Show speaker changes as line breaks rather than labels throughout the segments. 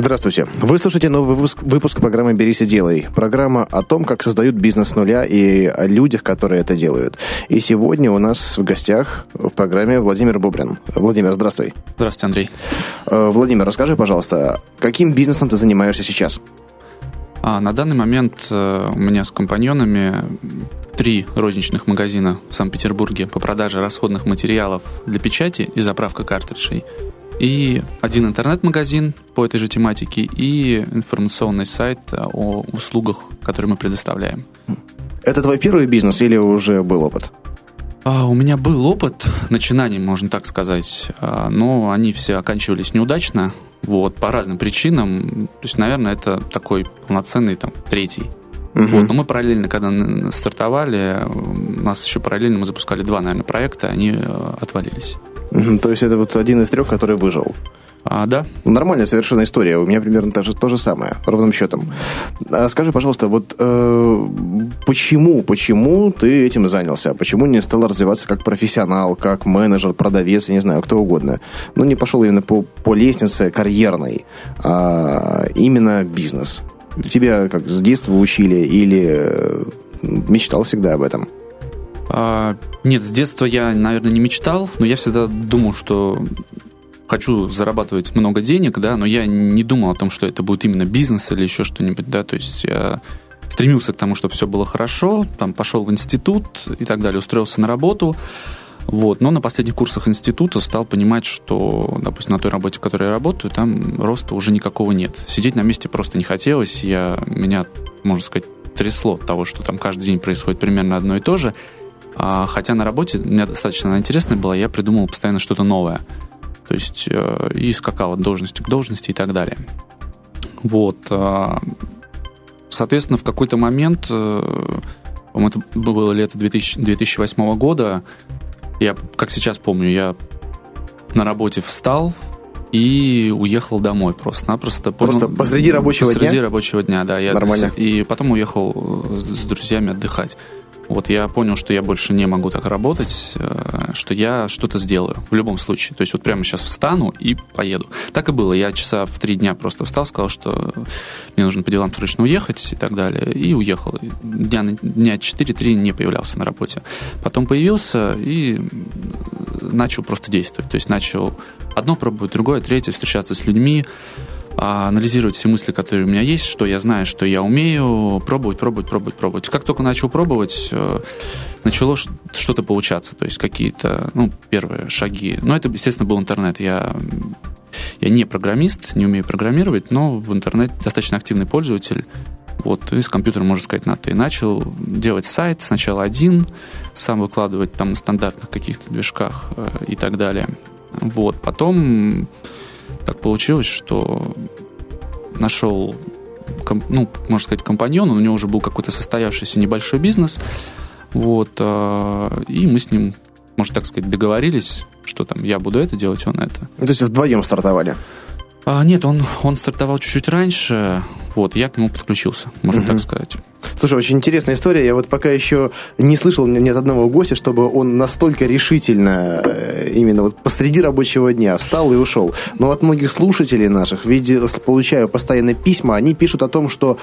Здравствуйте. Вы слушаете новый выпуск, выпуск программы «Берись и делай». Программа о том, как создают бизнес с нуля и о людях, которые это делают. И сегодня у нас в гостях в программе Владимир Бубрин. Владимир, здравствуй.
Здравствуйте, Андрей.
Э, Владимир, расскажи, пожалуйста, каким бизнесом ты занимаешься сейчас?
А, на данный момент э, у меня с компаньонами три розничных магазина в Санкт-Петербурге по продаже расходных материалов для печати и заправка картриджей. И один интернет-магазин по этой же тематике и информационный сайт о услугах, которые мы предоставляем.
Это твой первый бизнес или уже был опыт?
А, у меня был опыт начинаний, можно так сказать, а, но они все оканчивались неудачно, вот, по разным причинам. То есть, наверное, это такой полноценный там третий Угу. Вот, но мы параллельно, когда стартовали, у нас еще параллельно мы запускали два, наверное, проекта, они э, отвалились.
То есть это вот один из трех, который выжил.
А, да.
Нормальная совершенно история. У меня примерно то же, то же самое, ровным счетом. А скажи, пожалуйста, вот э, почему, почему ты этим занялся? Почему не стал развиваться как профессионал, как менеджер, продавец, я не знаю, кто угодно? Ну, не пошел именно по, по лестнице карьерной, а именно бизнес. Тебя как с детства учили или э, мечтал всегда об этом?
А, нет, с детства я, наверное, не мечтал, но я всегда думал, что хочу зарабатывать много денег, да, но я не думал о том, что это будет именно бизнес или еще что-нибудь, да, то есть я стремился к тому, чтобы все было хорошо, там пошел в институт и так далее, устроился на работу, вот. Но на последних курсах института стал понимать, что, допустим, на той работе, в которой я работаю, там роста уже никакого нет. Сидеть на месте просто не хотелось. Я, меня, можно сказать, трясло от того, что там каждый день происходит примерно одно и то же. А, хотя на работе у меня достаточно интересная была, я придумывал постоянно что-то новое. То есть э, и скакал от должности к должности и так далее. Вот. А, соответственно, в какой-то момент, э, это было лето 2000, 2008 года, я, как сейчас помню, я на работе встал и уехал домой просто-напросто.
Просто понял, посреди рабочего
посреди
дня?
Посреди рабочего дня, да. Я
Нормально.
И потом уехал с друзьями отдыхать. Вот я понял, что я больше не могу так работать, э, что я что-то сделаю в любом случае. То есть вот прямо сейчас встану и поеду. Так и было. Я часа в три дня просто встал, сказал, что мне нужно по делам срочно уехать и так далее. И уехал. Дня, дня 4-3 не появлялся на работе. Потом появился и начал просто действовать. То есть начал одно пробовать, другое, третье, встречаться с людьми, анализировать все мысли, которые у меня есть, что я знаю, что я умею, пробовать, пробовать, пробовать, пробовать. Как только начал пробовать, э, начало что-то получаться, то есть какие-то, ну, первые шаги. Но это, естественно, был интернет. Я я не программист, не умею программировать, но в интернете достаточно активный пользователь. Вот, и с компьютером, можно сказать, на ты. Начал делать сайт, сначала один, сам выкладывать там на стандартных каких-то движках э, и так далее. Вот, потом так получилось, что нашел, ну, можно сказать, компаньона, у него уже был какой-то состоявшийся небольшой бизнес, вот, а, и мы с ним, можно так сказать, договорились, что там я буду это делать, он это.
То есть вдвоем стартовали?
А, нет, он, он стартовал чуть-чуть раньше, вот, я к нему подключился, можно угу. так сказать.
Слушай, очень интересная история. Я вот пока еще не слышал ни от одного гостя, чтобы он настолько решительно э, именно вот посреди рабочего дня встал и ушел. Но от многих слушателей наших, видя, получаю постоянно письма, они пишут о том, что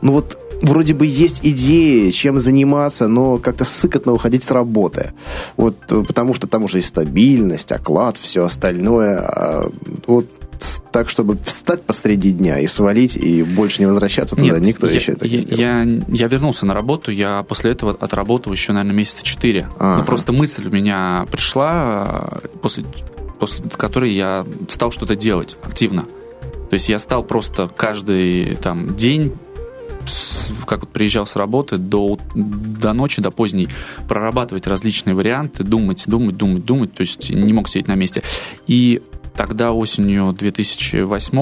ну вот вроде бы есть идеи, чем заниматься, но как-то сыкотно уходить с работы. Вот потому что там уже и стабильность, оклад, все остальное. А вот так, чтобы встать посреди дня и свалить, и больше не возвращаться туда,
Нет,
никто
я,
еще это
я,
не сделал.
Я, я вернулся на работу, я после этого отработал еще, наверное, месяца четыре. Ага. Ну, просто мысль у меня пришла, после, после которой я стал что-то делать активно. То есть я стал просто каждый там, день как вот приезжал с работы до, до ночи, до поздней, прорабатывать различные варианты, думать, думать, думать, думать, то есть не мог сидеть на месте. И Тогда осенью 2008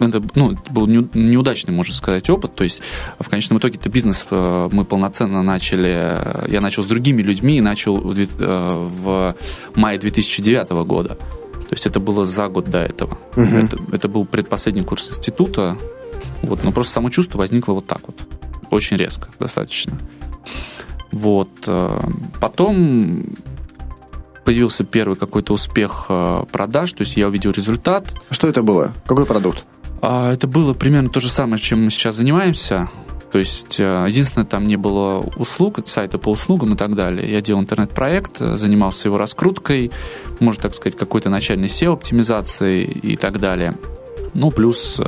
это ну, был неудачный, можно сказать, опыт. То есть в конечном итоге это бизнес э, мы полноценно начали. Я начал с другими людьми и начал в, э, в мае 2009 года. То есть это было за год до этого.
Мгм.
Это, это был предпоследний курс института. Вот, но просто само чувство возникло вот так вот. Очень резко, достаточно. Вот. э, Потом появился первый какой-то успех э, продаж, то есть я увидел результат.
Что это было? Какой продукт?
А, Это было примерно то же самое, чем мы сейчас занимаемся. То есть, э, единственное, там не было услуг, сайта по услугам и так далее. Я делал интернет-проект, э, занимался его раскруткой, можно так сказать, какой-то начальной SEO-оптимизацией и так далее. Ну, плюс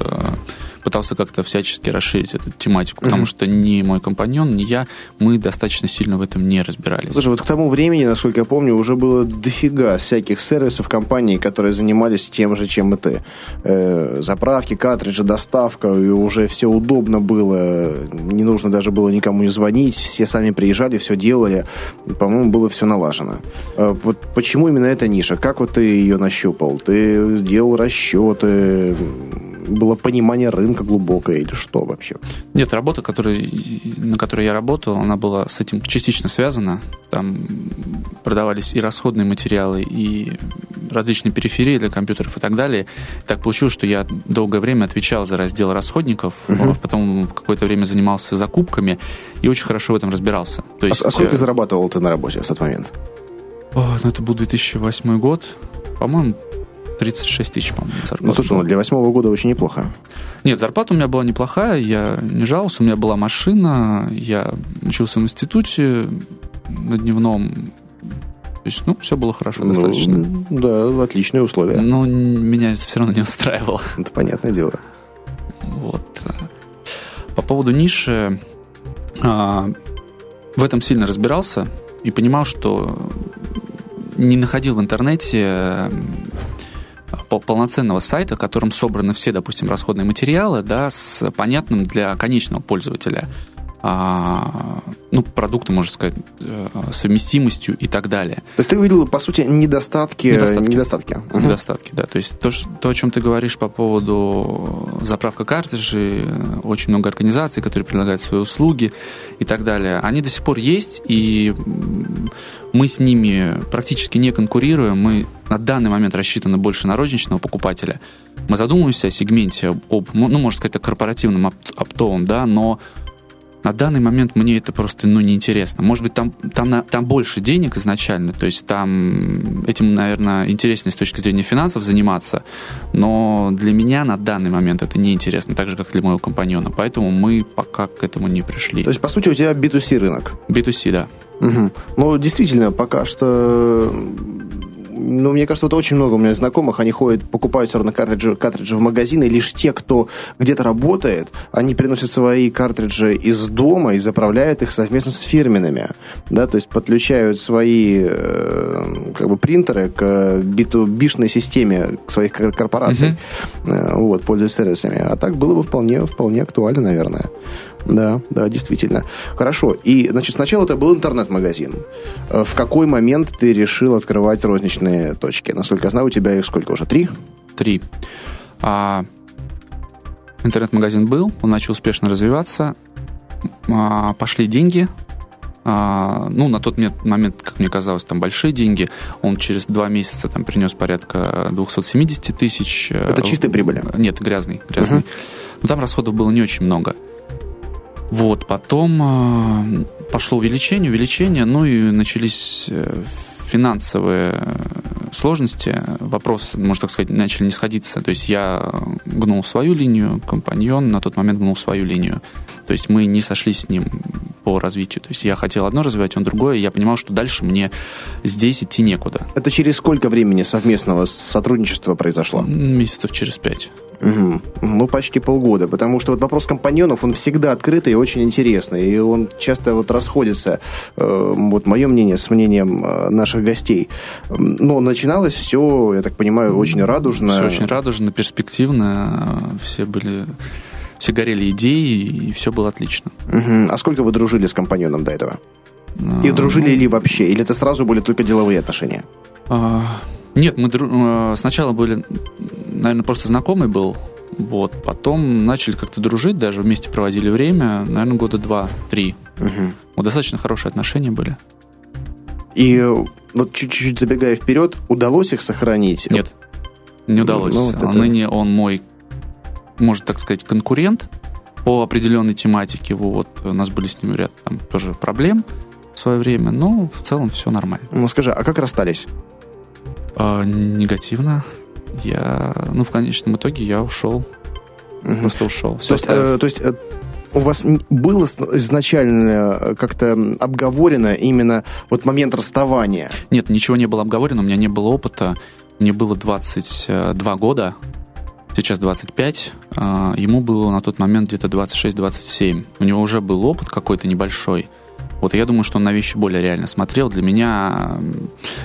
пытался как-то всячески расширить эту тематику, потому
Мгм.
что ни мой компаньон, ни я, мы достаточно сильно в этом не разбирались.
Слушай, вот к тому времени, насколько я помню, уже было дофига всяких сервисов компаний, которые занимались тем же, чем и ты. Э, заправки, картриджи, доставка, и уже все удобно было, не нужно даже было никому не звонить, все сами приезжали, все делали. По-моему, было все налажено. Э, вот почему именно эта ниша? Как вот ты ее нащупал? Ты делал расчеты, было понимание рынка глубокое или что вообще?
Нет, работа, которой, на которой я работал, она была с этим частично связана. Там продавались и расходные материалы, и различные периферии для компьютеров и так далее. Так получилось, что я долгое время отвечал за раздел расходников, а потом какое-то время занимался закупками и очень хорошо в этом разбирался. То
А-
есть,
а сколько
э,
зарабатывал ты на работе в тот момент?
о, ну, это был 2008 год, по-моему, 36 тысяч, по-моему,
Ну,
зарплата
слушай,
была.
ну, для восьмого года очень неплохо.
Нет, зарплата у меня была неплохая, я не жаловался, у меня была машина, я учился в институте на дневном. То есть, ну, все было хорошо
Ну,
достаточно.
да, отличные условия.
Но н- меня это все равно не устраивало.
Это понятное дело.
Вот. По поводу ниши, а, в этом сильно разбирался и понимал, что не находил в интернете полноценного сайта, в котором собраны все, допустим, расходные материалы, да, с понятным для конечного пользователя ну, продукты, можно сказать, э, совместимостью и так далее.
То есть ты увидел, по сути, недостатки.
Недостатки.
недостатки. Мгм.
Недостатки, да. То есть то, ш- то, о чем ты говоришь по поводу заправка картриджей, очень много организаций, которые предлагают свои услуги и так далее, они до сих пор есть, и мы с ними практически не конкурируем. Мы на данный момент рассчитаны больше на розничного покупателя. Мы задумываемся о сегменте, об, ну, можно сказать, о корпоративном опт- оптовом, да, но на данный момент мне это просто ну, неинтересно. Может быть, там, там, на- там больше денег изначально, то есть там этим, наверное, интереснее с точки зрения финансов заниматься, но для меня на данный момент это неинтересно, так же, как для моего компаньона. Поэтому мы пока к этому не пришли.
То есть, по сути, у тебя B2C рынок.
B2C, да.
Мгм. Ну, действительно, пока что... Ну, мне кажется, вот очень много у меня знакомых, они ходят, покупают все равно картриджи, картриджи в магазины, лишь те, кто где-то работает, они приносят свои картриджи из дома и заправляют их совместно с фирменными, да, то есть подключают свои э, как бы принтеры к B2B-шной системе к своих кор- корпораций, Э, вот, пользуясь сервисами. А так было бы вполне, вполне актуально, наверное. Да, да, действительно. Хорошо. И, значит, сначала это был интернет-магазин. Э, В какой момент ты решил открывать розничные точки? Насколько я знаю, у тебя их сколько уже? Три?
Три. А, интернет-магазин был, он начал успешно развиваться, А, пошли деньги. А, ну, на тот момент, как мне казалось, там большие деньги. Он через два месяца там принес порядка 270 тысяч.
Это чистой прибыли?
Нет, грязный, грязный. Но там расходов было не очень много. Вот, потом а, пошло увеличение, увеличение, ну и начались э, финансовые э, сложности. Вопросы, можно так сказать, начали не сходиться. То есть я гнул свою линию, компаньон на тот момент гнул свою линию. То есть мы не сошлись с ним по развитию. То есть я хотел одно развивать, он другое, и я понимал, что дальше мне здесь идти некуда.
Это через сколько времени совместного сотрудничества произошло?
Месяцев через пять.
Мгм. Ну, почти полгода, потому что вот вопрос компаньонов, он всегда открытый и очень интересный, и он часто вот расходится, э, вот мое мнение, с мнением э, наших гостей. Но начиналось все, я так понимаю, очень радужно.
Все очень радужно, перспективно, все были... Все горели идеей, и все было отлично.
Мгм. А сколько вы дружили с компаньоном до этого? И
А,
дружили
ну,
ли вообще? Или это сразу были только деловые отношения?
А, Нет, мы э, сначала были, наверное, просто знакомый был, вот, потом начали как-то дружить, даже вместе проводили время, наверное, года два-три.
Мгм.
Вот достаточно хорошие отношения были.
И э, вот чуть-чуть забегая вперед, удалось их сохранить?
Нет, Не удалось.
Ну, вот это-
Ныне он мой, можно так сказать, конкурент по определенной тематике. Вот у нас были с ним ряд там тоже проблем в свое время, но в целом все нормально.
Ну, скажи, а как расстались?
А, негативно. Я, ну, в конечном итоге я ушел.
Мгм.
Просто ушел.
То
Все
есть, э, то есть э, у вас было изначально э, как-то обговорено именно вот момент расставания?
Нет, ничего не было обговорено, у меня не было опыта. Мне было 22 года, сейчас 25. а, Ему было на тот момент где-то 26-27. У него уже был опыт какой-то небольшой. Вот я думаю, что он на вещи более реально смотрел. Для меня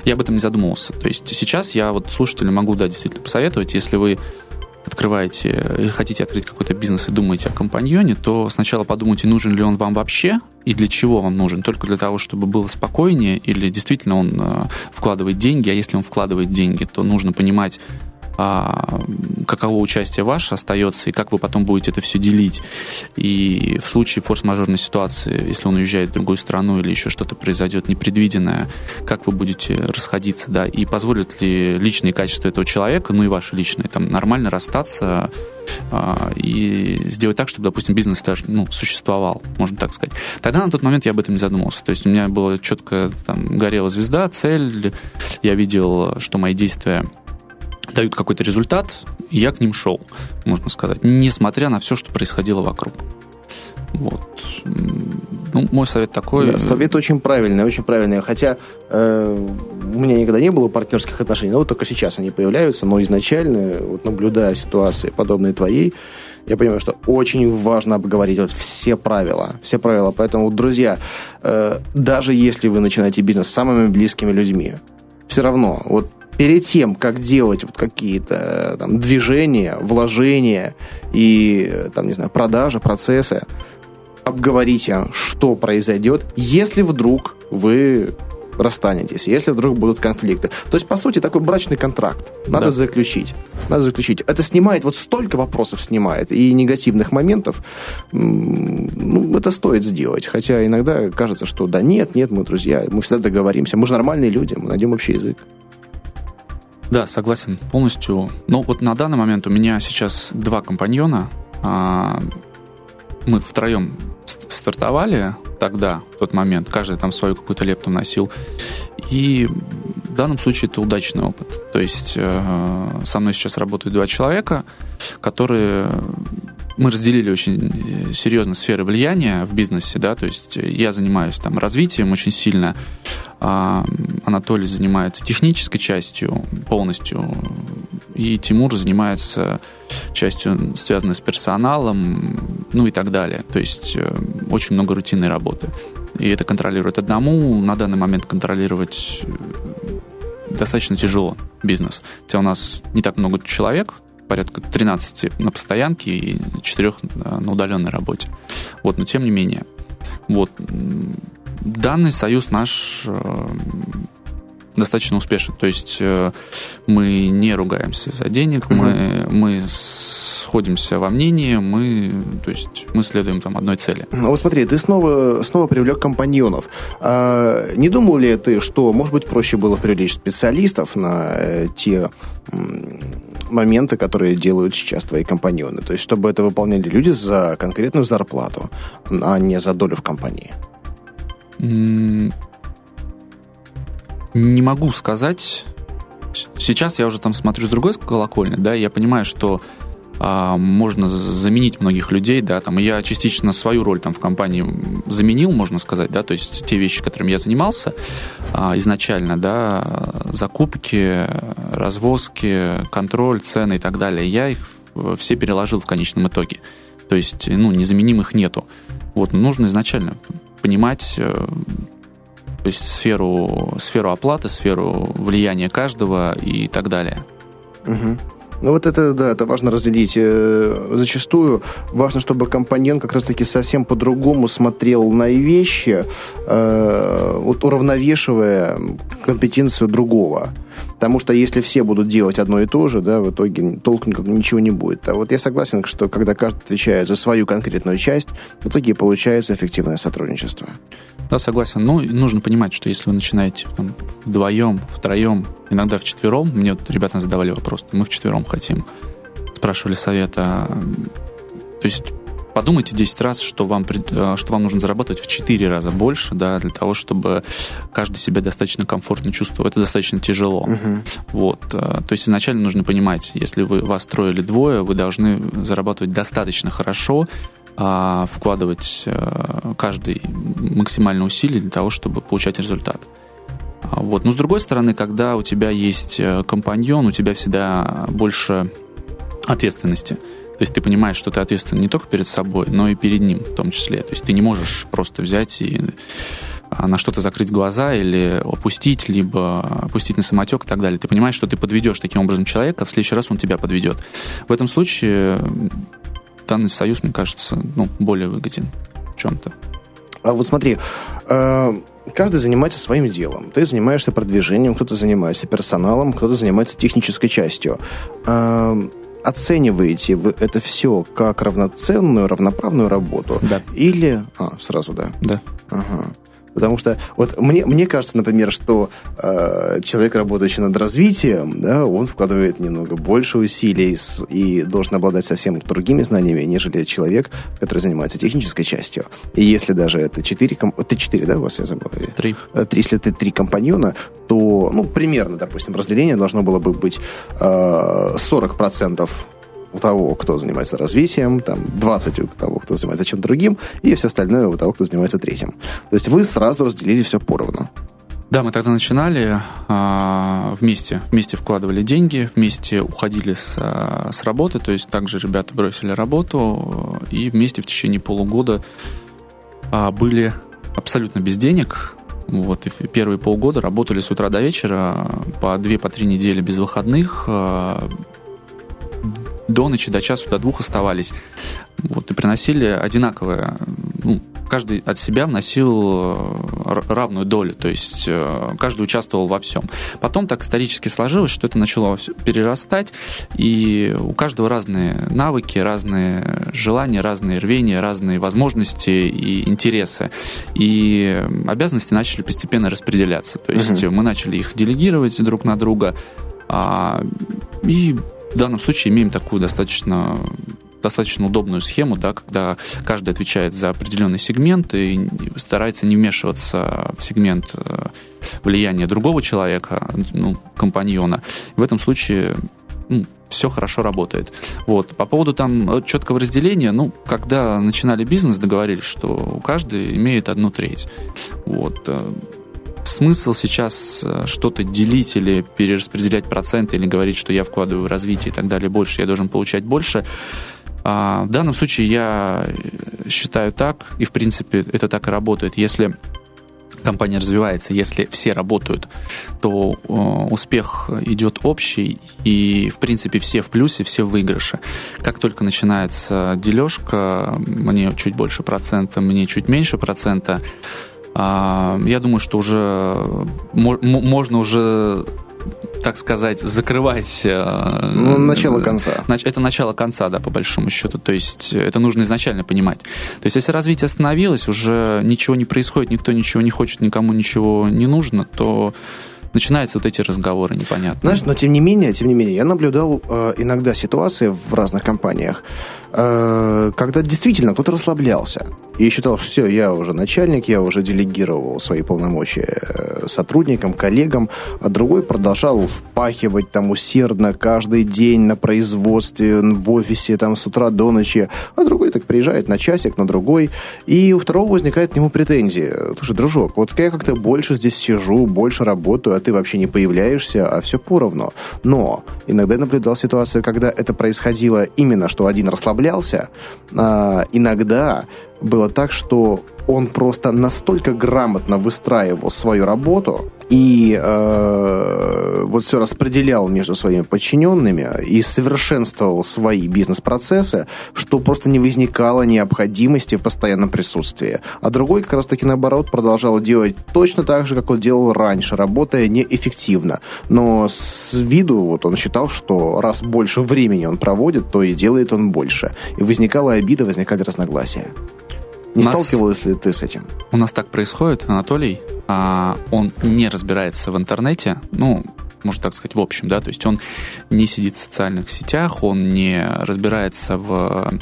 я об этом не задумывался. То есть сейчас я вот слушателю могу, да, действительно посоветовать, если вы открываете или хотите открыть какой-то бизнес и думаете о компаньоне, то сначала подумайте, нужен ли он вам вообще и для чего вам нужен. Только для того, чтобы было спокойнее или действительно он э, вкладывает деньги, а если он вкладывает деньги, то нужно понимать, а, каково участие ваше остается и как вы потом будете это все делить. И в случае форс-мажорной ситуации, если он уезжает в другую страну или еще что-то произойдет непредвиденное, как вы будете расходиться, да, и позволят ли личные качества этого человека, ну и ваши личные, там, нормально расстаться а, и сделать так, чтобы, допустим, бизнес даже ну, существовал, можно так сказать. Тогда на тот момент я об этом не задумывался. То есть у меня была четко там, горела звезда, цель, я видел, что мои действия дают какой-то результат, и я к ним шел, можно сказать, несмотря на все, что происходило вокруг. Вот. Ну, мой совет такой.
Да, совет очень правильный, очень правильный. Хотя э, у меня никогда не было партнерских отношений, но вот только сейчас они появляются. Но изначально, вот наблюдая ситуации, подобные твоей, я понимаю, что очень важно обговорить вот все правила. Все правила. Поэтому, друзья, э, даже если вы начинаете бизнес с самыми близкими людьми, все равно, вот перед тем, как делать вот какие-то э, там движения, вложения и, э, там, не знаю, продажи, процессы, обговорите, что произойдет, если вдруг вы расстанетесь, если вдруг будут конфликты. То есть, по сути, такой брачный контракт надо
Да.
заключить. Надо заключить. Это снимает, вот столько вопросов снимает и негативных моментов. Ну, это стоит сделать. Хотя иногда кажется, что да нет, нет, мы друзья, мы всегда договоримся. Мы же нормальные люди, мы найдем общий язык.
Да, согласен полностью. Но вот на данный момент у меня сейчас два компаньона. А, Мы втроем ст- стартовали тогда, в тот момент. Каждый там свою какую-то лепту носил. И в данном случае это удачный опыт. То есть э, со мной сейчас работают два человека, которые мы разделили очень э, серьезно сферы влияния в бизнесе, да, то есть э, я занимаюсь там развитием очень сильно, Анатолий занимается технической частью полностью, и Тимур занимается частью, связанной с персоналом, ну и так далее. То есть э, очень много рутинной работы. И это контролирует одному. На данный момент контролировать э, достаточно тяжело бизнес. Хотя у нас не так много человек, порядка 13 на постоянке и 4 на удаленной работе. Вот, но тем не менее. Вот. Данный союз наш э, достаточно успешен. То есть э, мы не ругаемся за денег, мы, мы сходимся во мнении, мы, то есть мы следуем там одной цели.
Ну, Вот смотри, ты снова, снова привлек компаньонов. А, не думал ли ты, что, может быть, проще было привлечь специалистов на э, те моменты, которые делают сейчас твои компаньоны? То есть, чтобы это выполняли люди за конкретную зарплату, а не за долю в компании.
Не могу сказать. Сейчас я уже там смотрю с другой колокольни, да, я понимаю, что а, можно заменить многих людей, да, там, я частично свою роль там в компании заменил, можно сказать, да, то есть те вещи, которыми я занимался а, изначально, да, закупки, развозки, контроль, цены и так далее, я их все переложил в конечном итоге. То есть, ну, незаменимых нету. Вот, нужно изначально понимать э, то есть сферу, сферу оплаты, сферу влияния каждого и так далее.
Мгм. Ну вот это, да, это важно разделить. Э, Зачастую важно, чтобы компаньон как раз-таки совсем по-другому смотрел на вещи, э, вот уравновешивая компетенцию другого. Потому что если все будут делать одно и то же, да, в итоге толку ничего не будет. А вот я согласен, что когда каждый отвечает за свою конкретную часть, в итоге получается эффективное сотрудничество.
Да, согласен. Ну, нужно понимать, что если вы начинаете там, вдвоем, втроем, иногда в четвером, мне вот ребята задавали вопрос, мы в четвером хотим, спрашивали совета. То есть подумайте 10 раз, что вам, э, что вам нужно зарабатывать в 4 раза больше, да, для того, чтобы каждый себя достаточно комфортно чувствовал. Это достаточно тяжело. Угу. Вот. Э, то есть изначально нужно понимать, если вы вас трое или двое, вы должны зарабатывать достаточно хорошо, а, вкладывать э, каждый максимальное усилие для того, чтобы получать результат. А, вот. Но с другой стороны, когда у тебя есть компаньон, у тебя всегда больше ответственности. То есть ты понимаешь, что ты ответственен не только перед собой, но и перед ним в том числе. То есть ты не можешь просто взять и а, на что-то закрыть глаза или опустить, либо опустить на самотек и так далее. Ты понимаешь, что ты подведешь таким образом человека, а в следующий раз он тебя подведет. В этом случае данный союз, мне кажется, ну, более выгоден в чем-то.
А вот смотри, э, каждый занимается своим делом. Ты занимаешься продвижением, кто-то занимается персоналом, кто-то занимается технической частью. Э, оцениваете вы это все как равноценную, равноправную работу?
Да.
Или... А, сразу, да?
Да.
Ага. Потому что вот мне, мне кажется, например, что э, человек, работающий над развитием, да, он вкладывает немного больше усилий и должен обладать совсем другими знаниями, нежели человек, который занимается технической частью. И если даже это четыре... Ты четыре, да, у вас я забыл?
Три.
Э, три. Если ты три компаньона, то, ну, примерно, допустим, разделение должно было бы быть э, 40% у того, кто занимается развитием, там 20 у того, кто занимается чем-то другим, и все остальное у того, кто занимается третьим. То есть вы сразу разделили все поровну.
Да, мы тогда начинали а, вместе, вместе вкладывали деньги, вместе уходили с, а, с работы, то есть также ребята бросили работу и вместе в течение полугода а, были абсолютно без денег. Вот, и первые полгода работали с утра до вечера, по две, по три недели без выходных, до ночи, до часу, до двух оставались. Вот, и приносили одинаковое, ну, каждый от себя вносил э, равную долю, то есть э, каждый участвовал во всем. Потом так исторически сложилось, что это начало перерастать, и у каждого разные навыки, разные желания, разные рвения, разные возможности и интересы. И обязанности начали постепенно распределяться. То есть угу. мы начали их делегировать друг на друга, а, и в данном случае имеем такую достаточно достаточно удобную схему, да, когда каждый отвечает за определенный сегмент и старается не вмешиваться в сегмент э, влияния другого человека, ну, компаньона. В этом случае ну, все хорошо работает. Вот. По поводу там четкого разделения, ну, когда начинали бизнес, договорились, что каждый имеет одну треть. Вот э, смысл сейчас э, что-то делить или перераспределять проценты, или говорить, что я вкладываю в развитие и так далее больше, я должен получать больше. А в данном случае я считаю так, и в принципе это так и работает. Если компания развивается, если все работают, то э, успех идет общий, и, в принципе, все в плюсе, все в выигрыше. Как только начинается дележка, мне чуть больше процента, мне чуть меньше процента, а, я думаю, что уже можно уже так сказать, закрывать... Э,
ну, начало конца.
Это начало конца, да, по большому счету. То есть это нужно изначально понимать. То есть если развитие остановилось, уже ничего не происходит, никто ничего не хочет, никому ничего не нужно, то начинаются вот эти разговоры непонятные.
Знаешь, но тем не менее, тем не менее, я наблюдал э, иногда ситуации в разных компаниях, э, когда действительно кто-то расслаблялся и считал, что все, я уже начальник, я уже делегировал свои полномочия э, сотрудникам, коллегам, а другой продолжал впахивать там усердно каждый день на производстве, в офисе, там с утра до ночи, а другой так приезжает на часик, на другой, и у второго возникает к нему претензии. Слушай, дружок, вот я как-то больше здесь сижу, больше работаю, а ты вообще не появляешься, а все поровну. Но иногда я наблюдал ситуацию, когда это происходило именно, что один расслаблялся, а иногда было так, что он просто настолько грамотно выстраивал свою работу, и э, вот все распределял между своими подчиненными и совершенствовал свои бизнес-процессы, что просто не возникало необходимости в постоянном присутствии. А другой как раз-таки наоборот продолжал делать точно так же, как он делал раньше, работая неэффективно. Но с виду вот он считал, что раз больше времени он проводит, то и делает он больше. И возникала обида, возникали разногласия. Не нас... сталкивалась ли ты с этим?
У нас так происходит, Анатолий. А, он не разбирается в интернете, ну, можно так сказать, в общем, да, то есть он не сидит в социальных сетях, он не разбирается в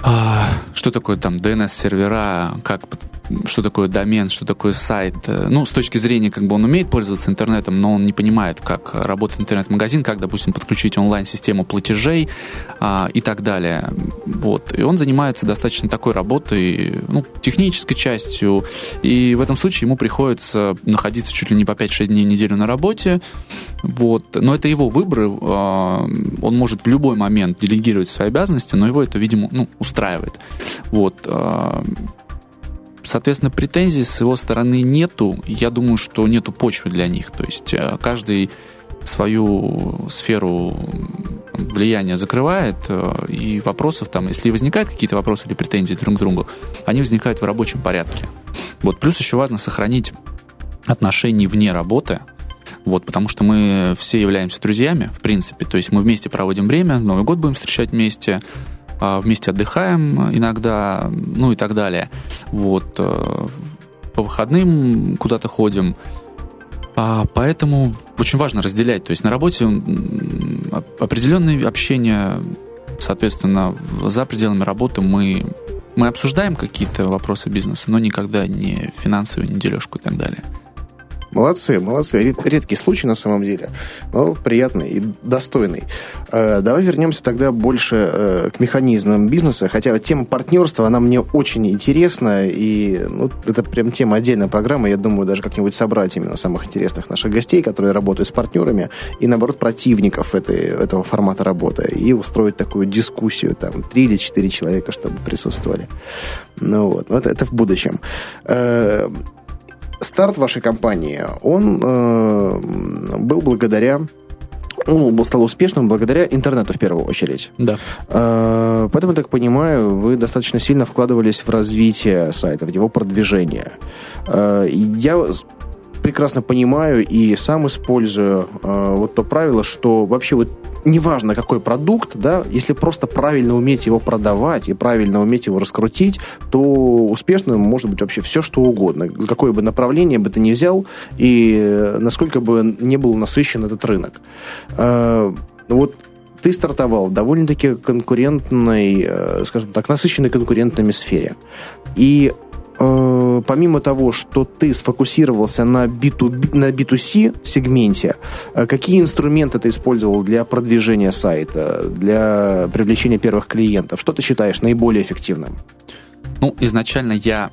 а, что такое там DNS-сервера, как что такое домен, что такое сайт. Ну, с точки зрения, как бы он умеет пользоваться интернетом, но он не понимает, как работает интернет-магазин, как, допустим, подключить онлайн-систему платежей а, и так далее. Вот. И он занимается достаточно такой работой, ну, технической частью, и в этом случае ему приходится находиться чуть ли не по 5-6 дней в неделю на работе, вот. Но это его выбор, а, он может в любой момент делегировать свои обязанности, но его это, видимо, ну, устраивает. Вот. А, Соответственно, претензий с его стороны нету. Я думаю, что нету почвы для них. То есть э, каждый свою сферу влияния закрывает, э, и вопросов там, если возникают какие-то вопросы или претензии друг к другу, они возникают в рабочем порядке. Вот. Плюс еще важно сохранить отношения вне работы, вот, потому что мы все являемся друзьями, в принципе. То есть мы вместе проводим время, Новый год будем встречать вместе, вместе отдыхаем иногда, ну и так далее. Вот. Э, по выходным куда-то ходим. А, поэтому очень важно разделять. То есть на работе определенное общение, соответственно, за пределами работы мы, мы обсуждаем какие-то вопросы бизнеса, но никогда не финансовую, не дележку и так далее.
Молодцы, молодцы. Редкий случай на самом деле, но приятный и достойный. Э, давай вернемся тогда больше э, к механизмам бизнеса, хотя тема партнерства, она мне очень интересна, и ну, это прям тема отдельной программы, я думаю, даже как-нибудь собрать именно самых интересных наших гостей, которые работают с партнерами, и, наоборот, противников этой, этого формата работы, и устроить такую дискуссию, там, три или четыре человека, чтобы присутствовали. Ну вот, но это, это в будущем. Старт вашей компании, он э, был благодаря ну, стал успешным благодаря интернету в первую очередь.
Да.
Э, поэтому, я так понимаю, вы достаточно сильно вкладывались в развитие сайта, в его продвижение. Э, я прекрасно понимаю и сам использую э, вот то правило, что вообще вот неважно какой продукт, да, если просто правильно уметь его продавать и правильно уметь его раскрутить, то успешным может быть вообще все, что угодно. Какое бы направление бы ты ни взял, и насколько бы не был насыщен этот рынок. А, вот ты стартовал в довольно-таки конкурентной, э, скажем так, насыщенной конкурентными сфере. И э, помимо того, что ты сфокусировался на, B2B, на B2C сегменте, э, какие инструменты ты использовал для продвижения сайта, для привлечения первых клиентов? Что ты считаешь наиболее эффективным?
Ну, изначально я...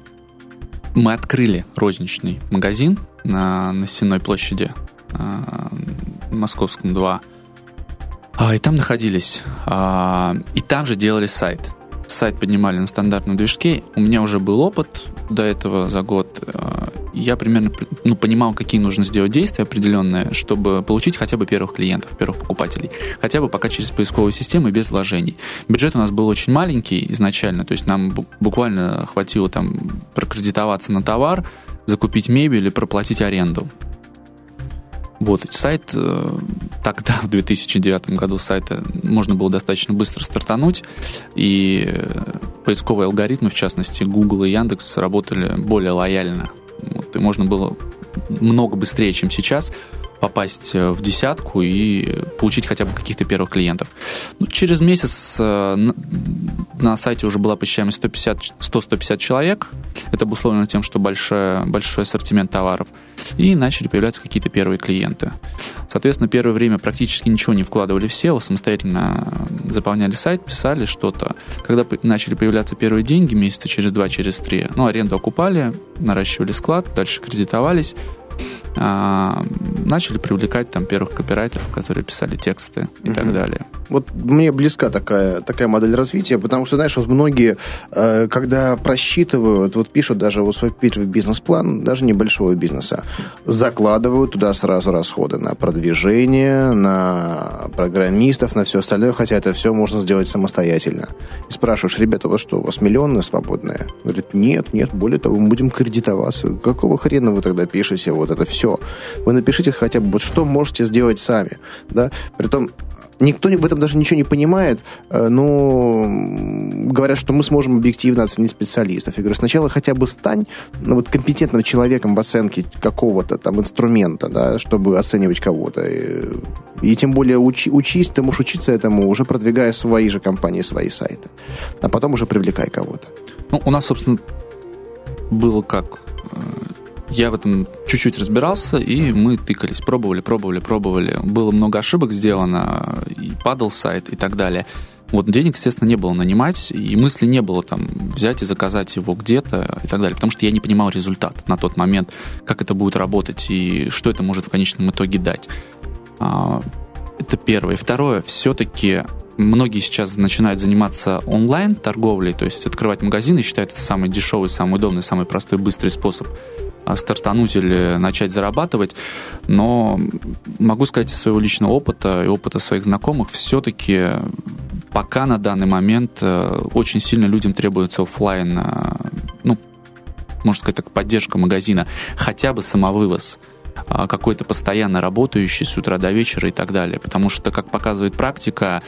Мы открыли розничный магазин на, на Сенной площади, э, Московском 2. А, и там находились. А, и там же делали сайт сайт поднимали на стандартном движке. У меня уже был опыт до этого за год. Э, я примерно ну, понимал, какие нужно сделать действия определенные, чтобы получить хотя бы первых клиентов, первых покупателей. Хотя бы пока через поисковую систему без вложений. Бюджет у нас был очень маленький изначально, то есть нам буквально хватило там прокредитоваться на товар, закупить мебель и проплатить аренду. Вот, сайт э, тогда, в 2009 году, сайта можно было достаточно быстро стартануть, и э, поисковые алгоритмы, в частности, Google и Яндекс, работали более лояльно. Вот, и можно было много быстрее, чем сейчас, попасть э, в десятку и получить хотя бы каких-то первых клиентов. Ну, через месяц на сайте уже была посещаемость 100-150 человек. Это обусловлено тем, что большой, большой ассортимент товаров. И начали появляться какие-то первые клиенты. Соответственно, первое время практически ничего не вкладывали в SEO, самостоятельно заполняли сайт, писали что-то. Когда начали появляться первые деньги, месяца через два, через три, ну, аренду окупали, наращивали склад, дальше кредитовались, начали привлекать там первых копирайтеров, которые писали тексты и угу. так далее.
Вот мне близка такая, такая модель развития, потому что, знаешь, вот многие, э, когда просчитывают, вот пишут даже вот свой первый бизнес-план, даже небольшого бизнеса, закладывают туда сразу расходы на продвижение, на программистов, на все остальное, хотя это все можно сделать самостоятельно. И спрашиваешь, ребята, у вас что, у вас миллионы свободные? Говорят, нет, нет, более того, мы будем кредитоваться. Какого хрена вы тогда пишете вот это все? Вы напишите хотя бы, вот что можете сделать сами, да? Притом Никто в этом даже ничего не понимает, э, но говорят, что мы сможем объективно оценить специалистов. Я говорю, сначала хотя бы стань ну, вот, компетентным человеком в оценке какого-то там инструмента, да, чтобы оценивать кого-то. И, и тем более учи, учись, ты можешь учиться этому, уже продвигая свои же компании, свои сайты. А потом уже привлекай кого-то.
Ну, у нас, собственно, было как э, я в этом чуть-чуть разбирался, и мы тыкались, пробовали, пробовали, пробовали. Было много ошибок сделано, и падал сайт и так далее. Вот денег, естественно, не было нанимать, и мысли не было там взять и заказать его где-то и так далее, потому что я не понимал результат на тот момент, как это будет работать и что это может в конечном итоге дать. А, это первое. Второе, все-таки многие сейчас начинают заниматься онлайн торговлей, то есть открывать магазины, считают это самый дешевый, самый удобный, самый простой, быстрый способ стартануть или начать зарабатывать, но могу сказать из своего личного опыта и опыта своих знакомых, все-таки пока на данный момент э, очень сильно людям требуется офлайн, э, ну, можно сказать так, поддержка магазина, хотя бы самовывоз а, какой-то постоянно работающий с утра до вечера и так далее. Потому что, как показывает практика,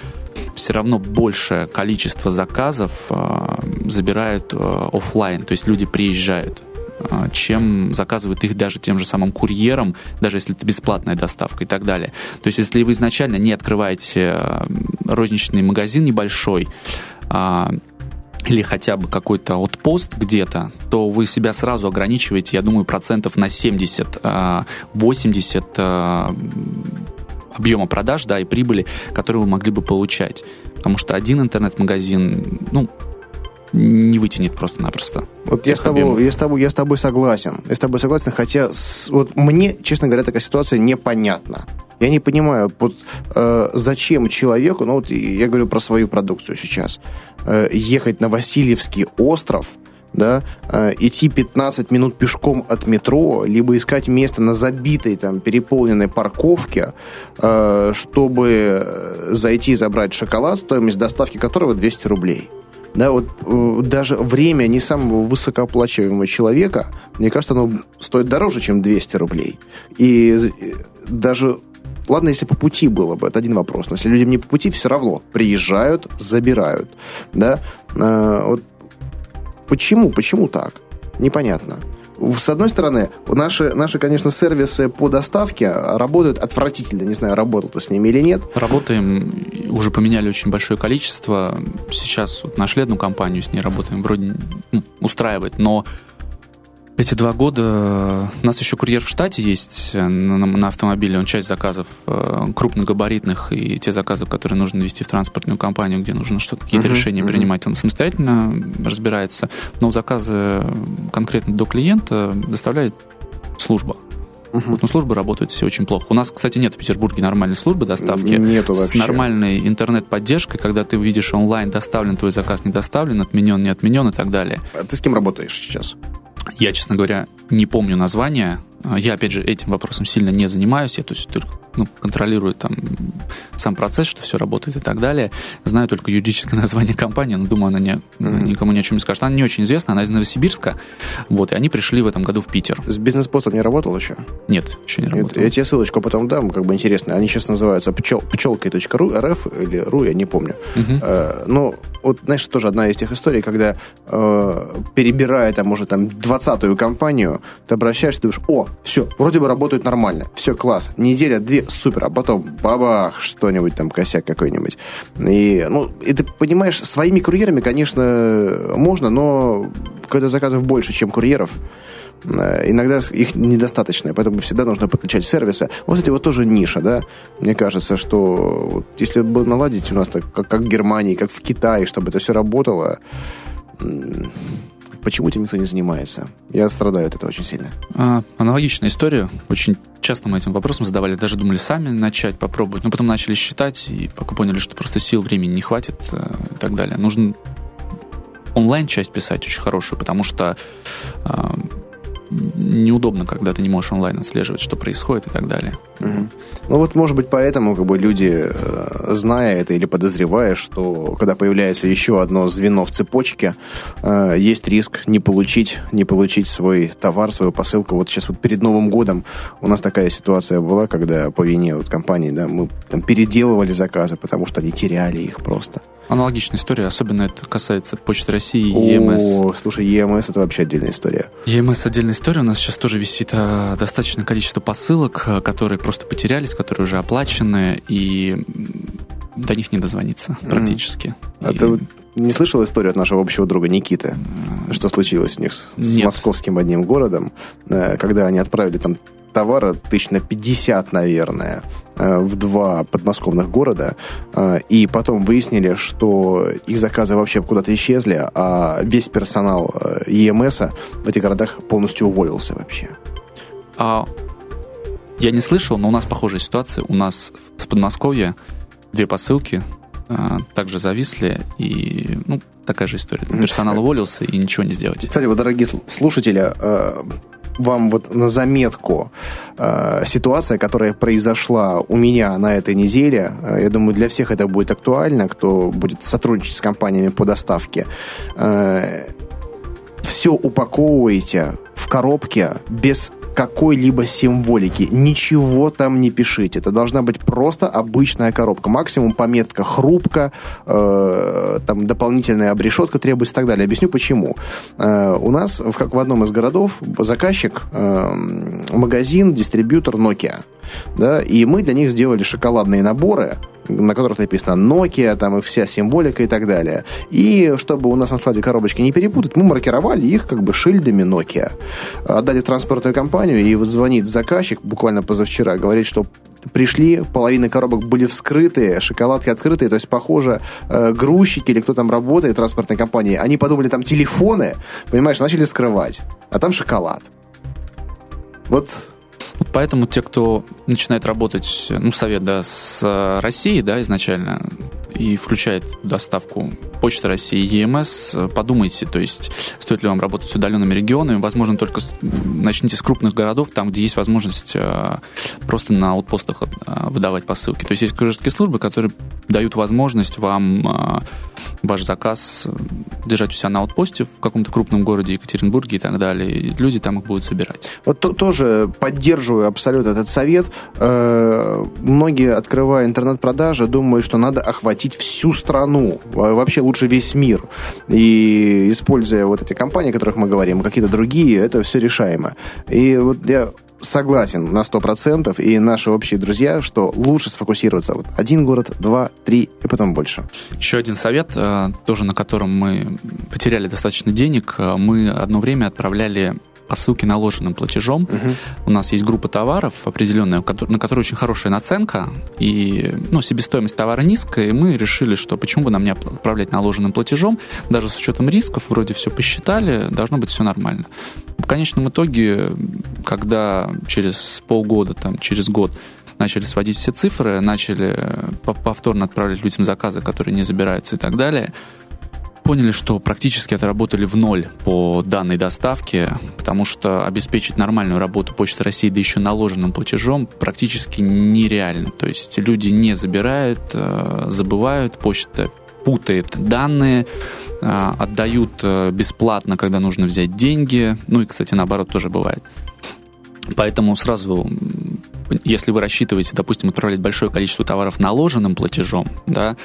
все равно большее количество заказов э, забирают офлайн, то есть люди приезжают. А, чем заказывают их даже тем же самым курьером, даже если это бесплатная доставка и так далее. То есть если вы изначально не открываете а, розничный магазин небольшой, а, или хотя бы какой-то отпост где-то, то вы себя сразу ограничиваете, я думаю, процентов на 70, 80 объема продаж, да, и прибыли, которые вы могли бы получать. Потому что один интернет-магазин, ну, не вытянет просто-напросто.
Вот я с, тобой, я, с тобой, я с тобой согласен. Я с тобой согласен, хотя вот мне, честно говоря, такая ситуация непонятна. Я не понимаю, вот, э, зачем человеку, ну вот я говорю про свою продукцию сейчас, э, ехать на Васильевский остров, да, э, идти 15 минут пешком от метро, либо искать место на забитой, там, переполненной парковке, э, чтобы э, зайти и забрать шоколад, стоимость доставки которого 200 рублей. Да, вот э, даже время не самого высокооплачиваемого человека, мне кажется, оно стоит дороже, чем 200 рублей. И э, даже Ладно, если по пути было бы, это один вопрос. Но если людям не по пути, все равно приезжают, забирают. Да? А, вот почему? Почему так? Непонятно. С одной стороны, наши, наши, конечно, сервисы по доставке работают отвратительно. Не знаю, работал ты с ними или нет.
Работаем, уже поменяли очень большое количество. Сейчас вот нашли одну компанию, с ней работаем, вроде ну, устраивает, но эти два года у нас еще курьер в штате есть на, на автомобиле. Он часть заказов э, крупногабаритных и те заказы, которые нужно вести в транспортную компанию, где нужно что-то, какие-то uh-huh, решения uh-huh. принимать, он самостоятельно разбирается. Но заказы конкретно до клиента доставляет служба. Uh-huh. Вот, но службы работают все очень плохо. У нас, кстати, нет в Петербурге нормальной службы доставки.
Нету
вообще. С нормальной интернет-поддержкой, когда ты видишь онлайн, доставлен твой заказ, не доставлен, отменен, не отменен и так далее.
А ты с кем работаешь сейчас?
Я, честно говоря, не помню название. Я, опять же, этим вопросом сильно не занимаюсь. Я то есть только ну, контролирую там сам процесс, что все работает и так далее. Знаю только юридическое название компании, но думаю, она не, mm-hmm. никому ни о чем не скажет. Она не очень известна, она из Новосибирска. Вот, и они пришли в этом году в Питер.
С бизнес-постом не работал еще?
Нет, еще не работал.
Я, я тебе ссылочку потом дам, как бы интересно. Они сейчас называются пчел, пчелкой.ру, РФ или ру, я не помню. Mm-hmm. Э, но вот, знаешь, тоже одна из тех историй, когда э, перебирая там, может, там, двадцатую компанию, ты обращаешься, думаешь, о, все, вроде бы работает нормально, все, класс, неделя, две, супер, а потом бабах, что-нибудь там, косяк какой-нибудь. И, ну, и ты понимаешь, своими курьерами, конечно, можно, но когда заказов больше, чем курьеров, иногда их недостаточно, поэтому всегда нужно подключать сервисы. Вот эти вот тоже ниша, да. Мне кажется, что вот, если бы наладить у нас так, как, как в Германии, как в Китае, чтобы это все работало, почему этим никто не занимается? Я страдаю от этого очень сильно.
А, аналогичная история. Очень часто мы этим вопросом задавались, даже думали сами начать попробовать, но потом начали считать, и пока поняли, что просто сил, времени не хватит э, и так далее. Нужно онлайн-часть писать очень хорошую, потому что э, неудобно, когда ты не можешь онлайн отслеживать, что происходит и так далее.
Угу. Ну вот, может быть, поэтому как бы люди, э, зная это или подозревая, что когда появляется еще одно звено в цепочке, э, есть риск не получить, не получить свой товар, свою посылку. Вот сейчас вот перед Новым годом у нас такая ситуация была, когда по вине вот компании, да, мы там переделывали заказы, потому что они теряли их просто.
Аналогичная история, особенно это касается Почты России и ЕМС.
О, слушай, ЕМС это вообще отдельная история.
ЕМС отдельная история. У нас сейчас тоже висит а, достаточное количество посылок, а, которые просто потерялись, которые уже оплачены, и до них не дозвониться практически.
А и... ты не слышал историю от нашего общего друга Никиты? Что случилось у них с, с московским одним городом, э, когда они отправили там товара тысяч на 50, наверное, э, в два подмосковных города, э, и потом выяснили, что их заказы вообще куда-то исчезли, а весь персонал ЕМС в этих городах полностью уволился вообще.
А я не слышал, но у нас похожая ситуация. У нас с Подмосковья две посылки также зависли, и ну, такая же история. Персонал уволился, и ничего не сделать.
Кстати, вот, дорогие слушатели, вам вот на заметку э, ситуация, которая произошла у меня на этой неделе. Э, я думаю, для всех это будет актуально, кто будет сотрудничать с компаниями по доставке. Э, все упаковываете в коробке без какой-либо символики. Ничего там не пишите. Это должна быть просто обычная коробка. Максимум пометка хрупко, э, там дополнительная обрешетка требуется и так далее. Объясню почему. Э, у нас, в, как в одном из городов, заказчик, э, магазин, дистрибьютор Nokia. Да, и мы для них сделали шоколадные наборы, на которых написано Nokia, там и вся символика и так далее. И чтобы у нас на складе коробочки не перепутать, мы маркировали их как бы шильдами Nokia. Отдали транспортную компанию, и вот звонит заказчик буквально позавчера, говорит, что пришли, половина коробок были вскрыты, шоколадки открытые, то есть, похоже, э, грузчики или кто там работает в транспортной компании, они подумали, там телефоны, понимаешь, начали скрывать, а там шоколад. Вот
вот поэтому те, кто начинает работать, ну, совет, да, с э, Россией, да, изначально, и включает доставку Почты России ЕМС, подумайте, то есть стоит ли вам работать с удаленными регионами. Возможно, только начните с крупных городов, там, где есть возможность э, просто на аутпостах э, выдавать посылки. То есть есть курьерские службы, которые дают возможность вам э, ваш заказ держать у себя на аутпосте в каком-то крупном городе, Екатеринбурге и так далее. И люди там их будут собирать.
Вот то, тоже поддерживаю абсолютно этот совет. Многие, открывая интернет-продажи, думают, что надо охватить всю страну. Вообще лучше весь мир. И используя вот эти компании, о которых мы говорим, какие-то другие, это все решаемо. И вот я согласен на 100%, и наши общие друзья, что лучше сфокусироваться. Вот один город, два, три, и потом больше.
Еще один совет, э, тоже на котором мы потеряли достаточно денег. Э, мы одно время отправляли посылки наложенным платежом. Угу. У нас есть группа товаров определенная, на которой очень хорошая наценка, и ну, себестоимость товара низкая, и мы решили, что почему бы нам не отправлять наложенным платежом, даже с учетом рисков, вроде все посчитали, должно быть все нормально. В конечном итоге, когда через полгода, там, через год начали сводить все цифры, начали повторно отправлять людям заказы, которые не забираются и так далее, поняли, что практически отработали в ноль по данной доставке, потому что обеспечить нормальную работу Почты России, да еще наложенным платежом, практически нереально. То есть люди не забирают, э, забывают, почта путает данные, э, отдают э, бесплатно, когда нужно взять деньги. Ну и, кстати, наоборот тоже бывает. Поэтому сразу, если вы рассчитываете, допустим, отправлять большое количество товаров наложенным платежом, да,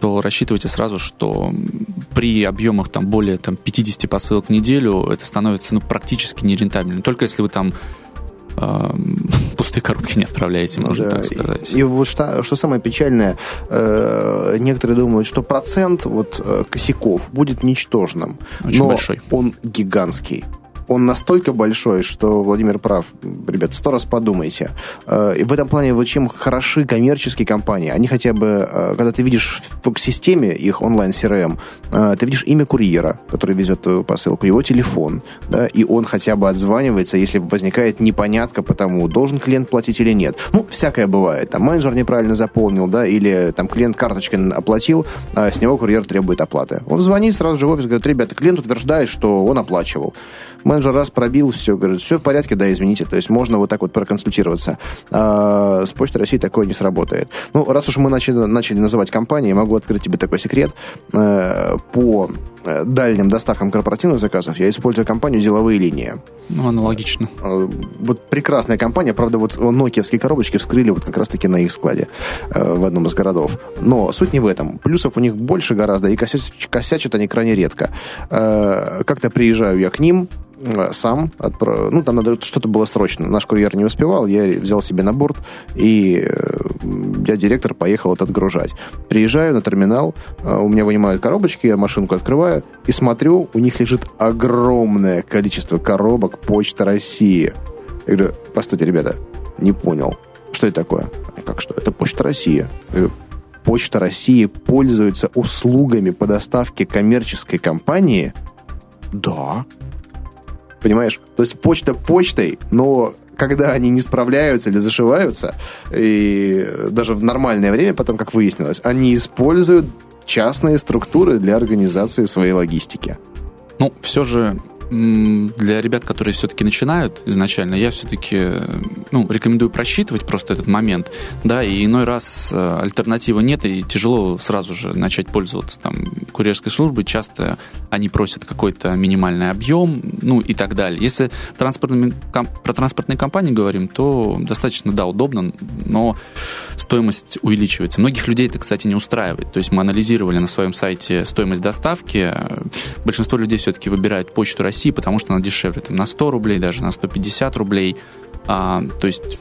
то рассчитывайте сразу, что при объемах там, более там, 50 посылок в неделю это становится ну, практически нерентабельным. Только если вы там э, пустые коробки не отправляете, можно да. так сказать.
И вот что, что самое печальное, э, некоторые думают, что процент вот, э, косяков будет ничтожным.
Очень
но
большой.
он гигантский. Он настолько большой, что Владимир прав. Ребят, сто раз подумайте. Э, и в этом плане вот чем хороши коммерческие компании, они хотя бы, э, когда ты видишь в системе их онлайн-CRM, э, ты видишь имя курьера, который везет посылку, его телефон, да, и он хотя бы отзванивается, если возникает непонятка по тому, должен клиент платить или нет. Ну, всякое бывает. Там менеджер неправильно заполнил, да, или там клиент карточкой оплатил, а с него курьер требует оплаты. Он звонит сразу же в офис, говорит, ребята, клиент утверждает, что он оплачивал. Менеджер раз пробил, все, говорит, все в порядке, да, извините. То есть можно вот так вот проконсультироваться. А с Почтой России такое не сработает. Ну, раз уж мы начали, начали называть компании, могу открыть тебе такой секрет. Э, по э, дальним доставкам корпоративных заказов я использую компанию «Деловые линии».
Ну, аналогично.
Э, вот прекрасная компания, правда, вот нокиевские коробочки вскрыли вот как раз-таки на их складе в одном из городов. Но суть не в этом. Плюсов у них больше гораздо, и косячат, косячат они крайне редко. Как-то приезжаю я к ним, сам отправил. Ну, там надо что-то было срочно. Наш курьер не успевал, я взял себе на борт, и э, я, директор, поехал это отгружать. Приезжаю на терминал, э, у меня вынимают коробочки, я машинку открываю и смотрю, у них лежит огромное количество коробок Почта России. Я говорю, постойте, ребята, не понял, что это такое? Как что? Это Почта России. Почта России пользуется услугами по доставке коммерческой компании? Да. Понимаешь? То есть почта почтой, но когда они не справляются или зашиваются, и даже в нормальное время, потом, как выяснилось, они используют частные структуры для организации своей логистики.
Ну, все же для ребят, которые все-таки начинают изначально, я все-таки ну, рекомендую просчитывать просто этот момент, да, и иной раз э, альтернативы нет, и тяжело сразу же начать пользоваться там курьерской службой, часто они просят какой-то минимальный объем, ну и так далее. Если транспортными, про транспортные компании говорим, то достаточно, да, удобно, но стоимость увеличивается. Многих людей это, кстати, не устраивает. То есть мы анализировали на своем сайте стоимость доставки. Большинство людей все-таки выбирают почту России России, потому что она дешевле там, на 100 рублей, даже на 150 рублей. А, то есть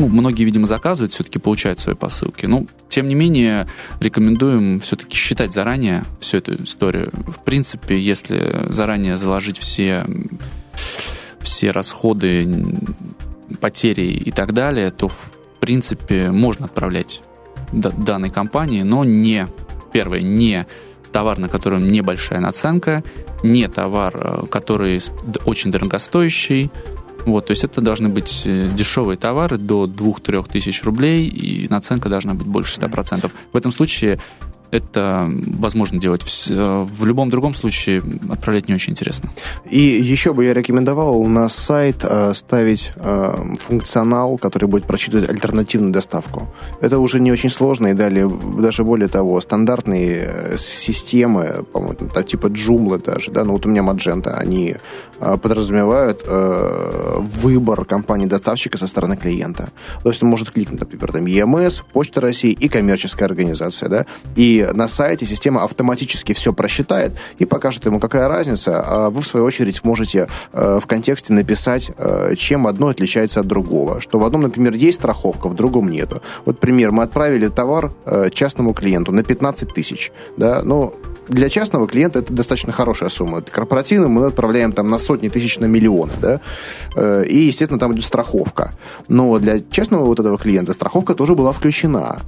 ну, многие, видимо, заказывают, все-таки получают свои посылки. Ну, тем не менее, рекомендуем все-таки считать заранее всю эту историю. В принципе, если заранее заложить все, все расходы, потери и так далее, то, в принципе, можно отправлять данной компании, но не, первое, не товар, на котором небольшая наценка, не товар, э, который очень дорогостоящий. Вот, то есть это должны быть э, дешевые товары до 2-3 тысяч рублей, и наценка должна быть больше 100%. В этом случае это возможно делать. В любом другом случае отправлять не очень интересно.
И еще бы я рекомендовал на сайт э, ставить э, функционал, который будет просчитывать альтернативную доставку. Это уже не очень сложно, и далее, даже более того, стандартные э, системы, по-моему, типа Joomla даже, да, ну вот у меня Magento, они подразумевают выбор компании-доставщика со стороны клиента. То есть он может кликнуть, например, там EMS, Почта России и коммерческая организация, да, и на сайте система автоматически все просчитает и покажет ему, какая разница, а вы, в свою очередь, можете э, в контексте написать, э, чем одно отличается от другого. Что в одном, например, есть страховка, в другом нету. Вот пример, мы отправили товар э, частному клиенту на 15 тысяч, да, но для частного клиента это достаточно хорошая сумма. Корпоративным мы отправляем там на сотни тысяч, на миллионы, да, и, естественно, там идет страховка. Но для частного вот этого клиента страховка тоже была включена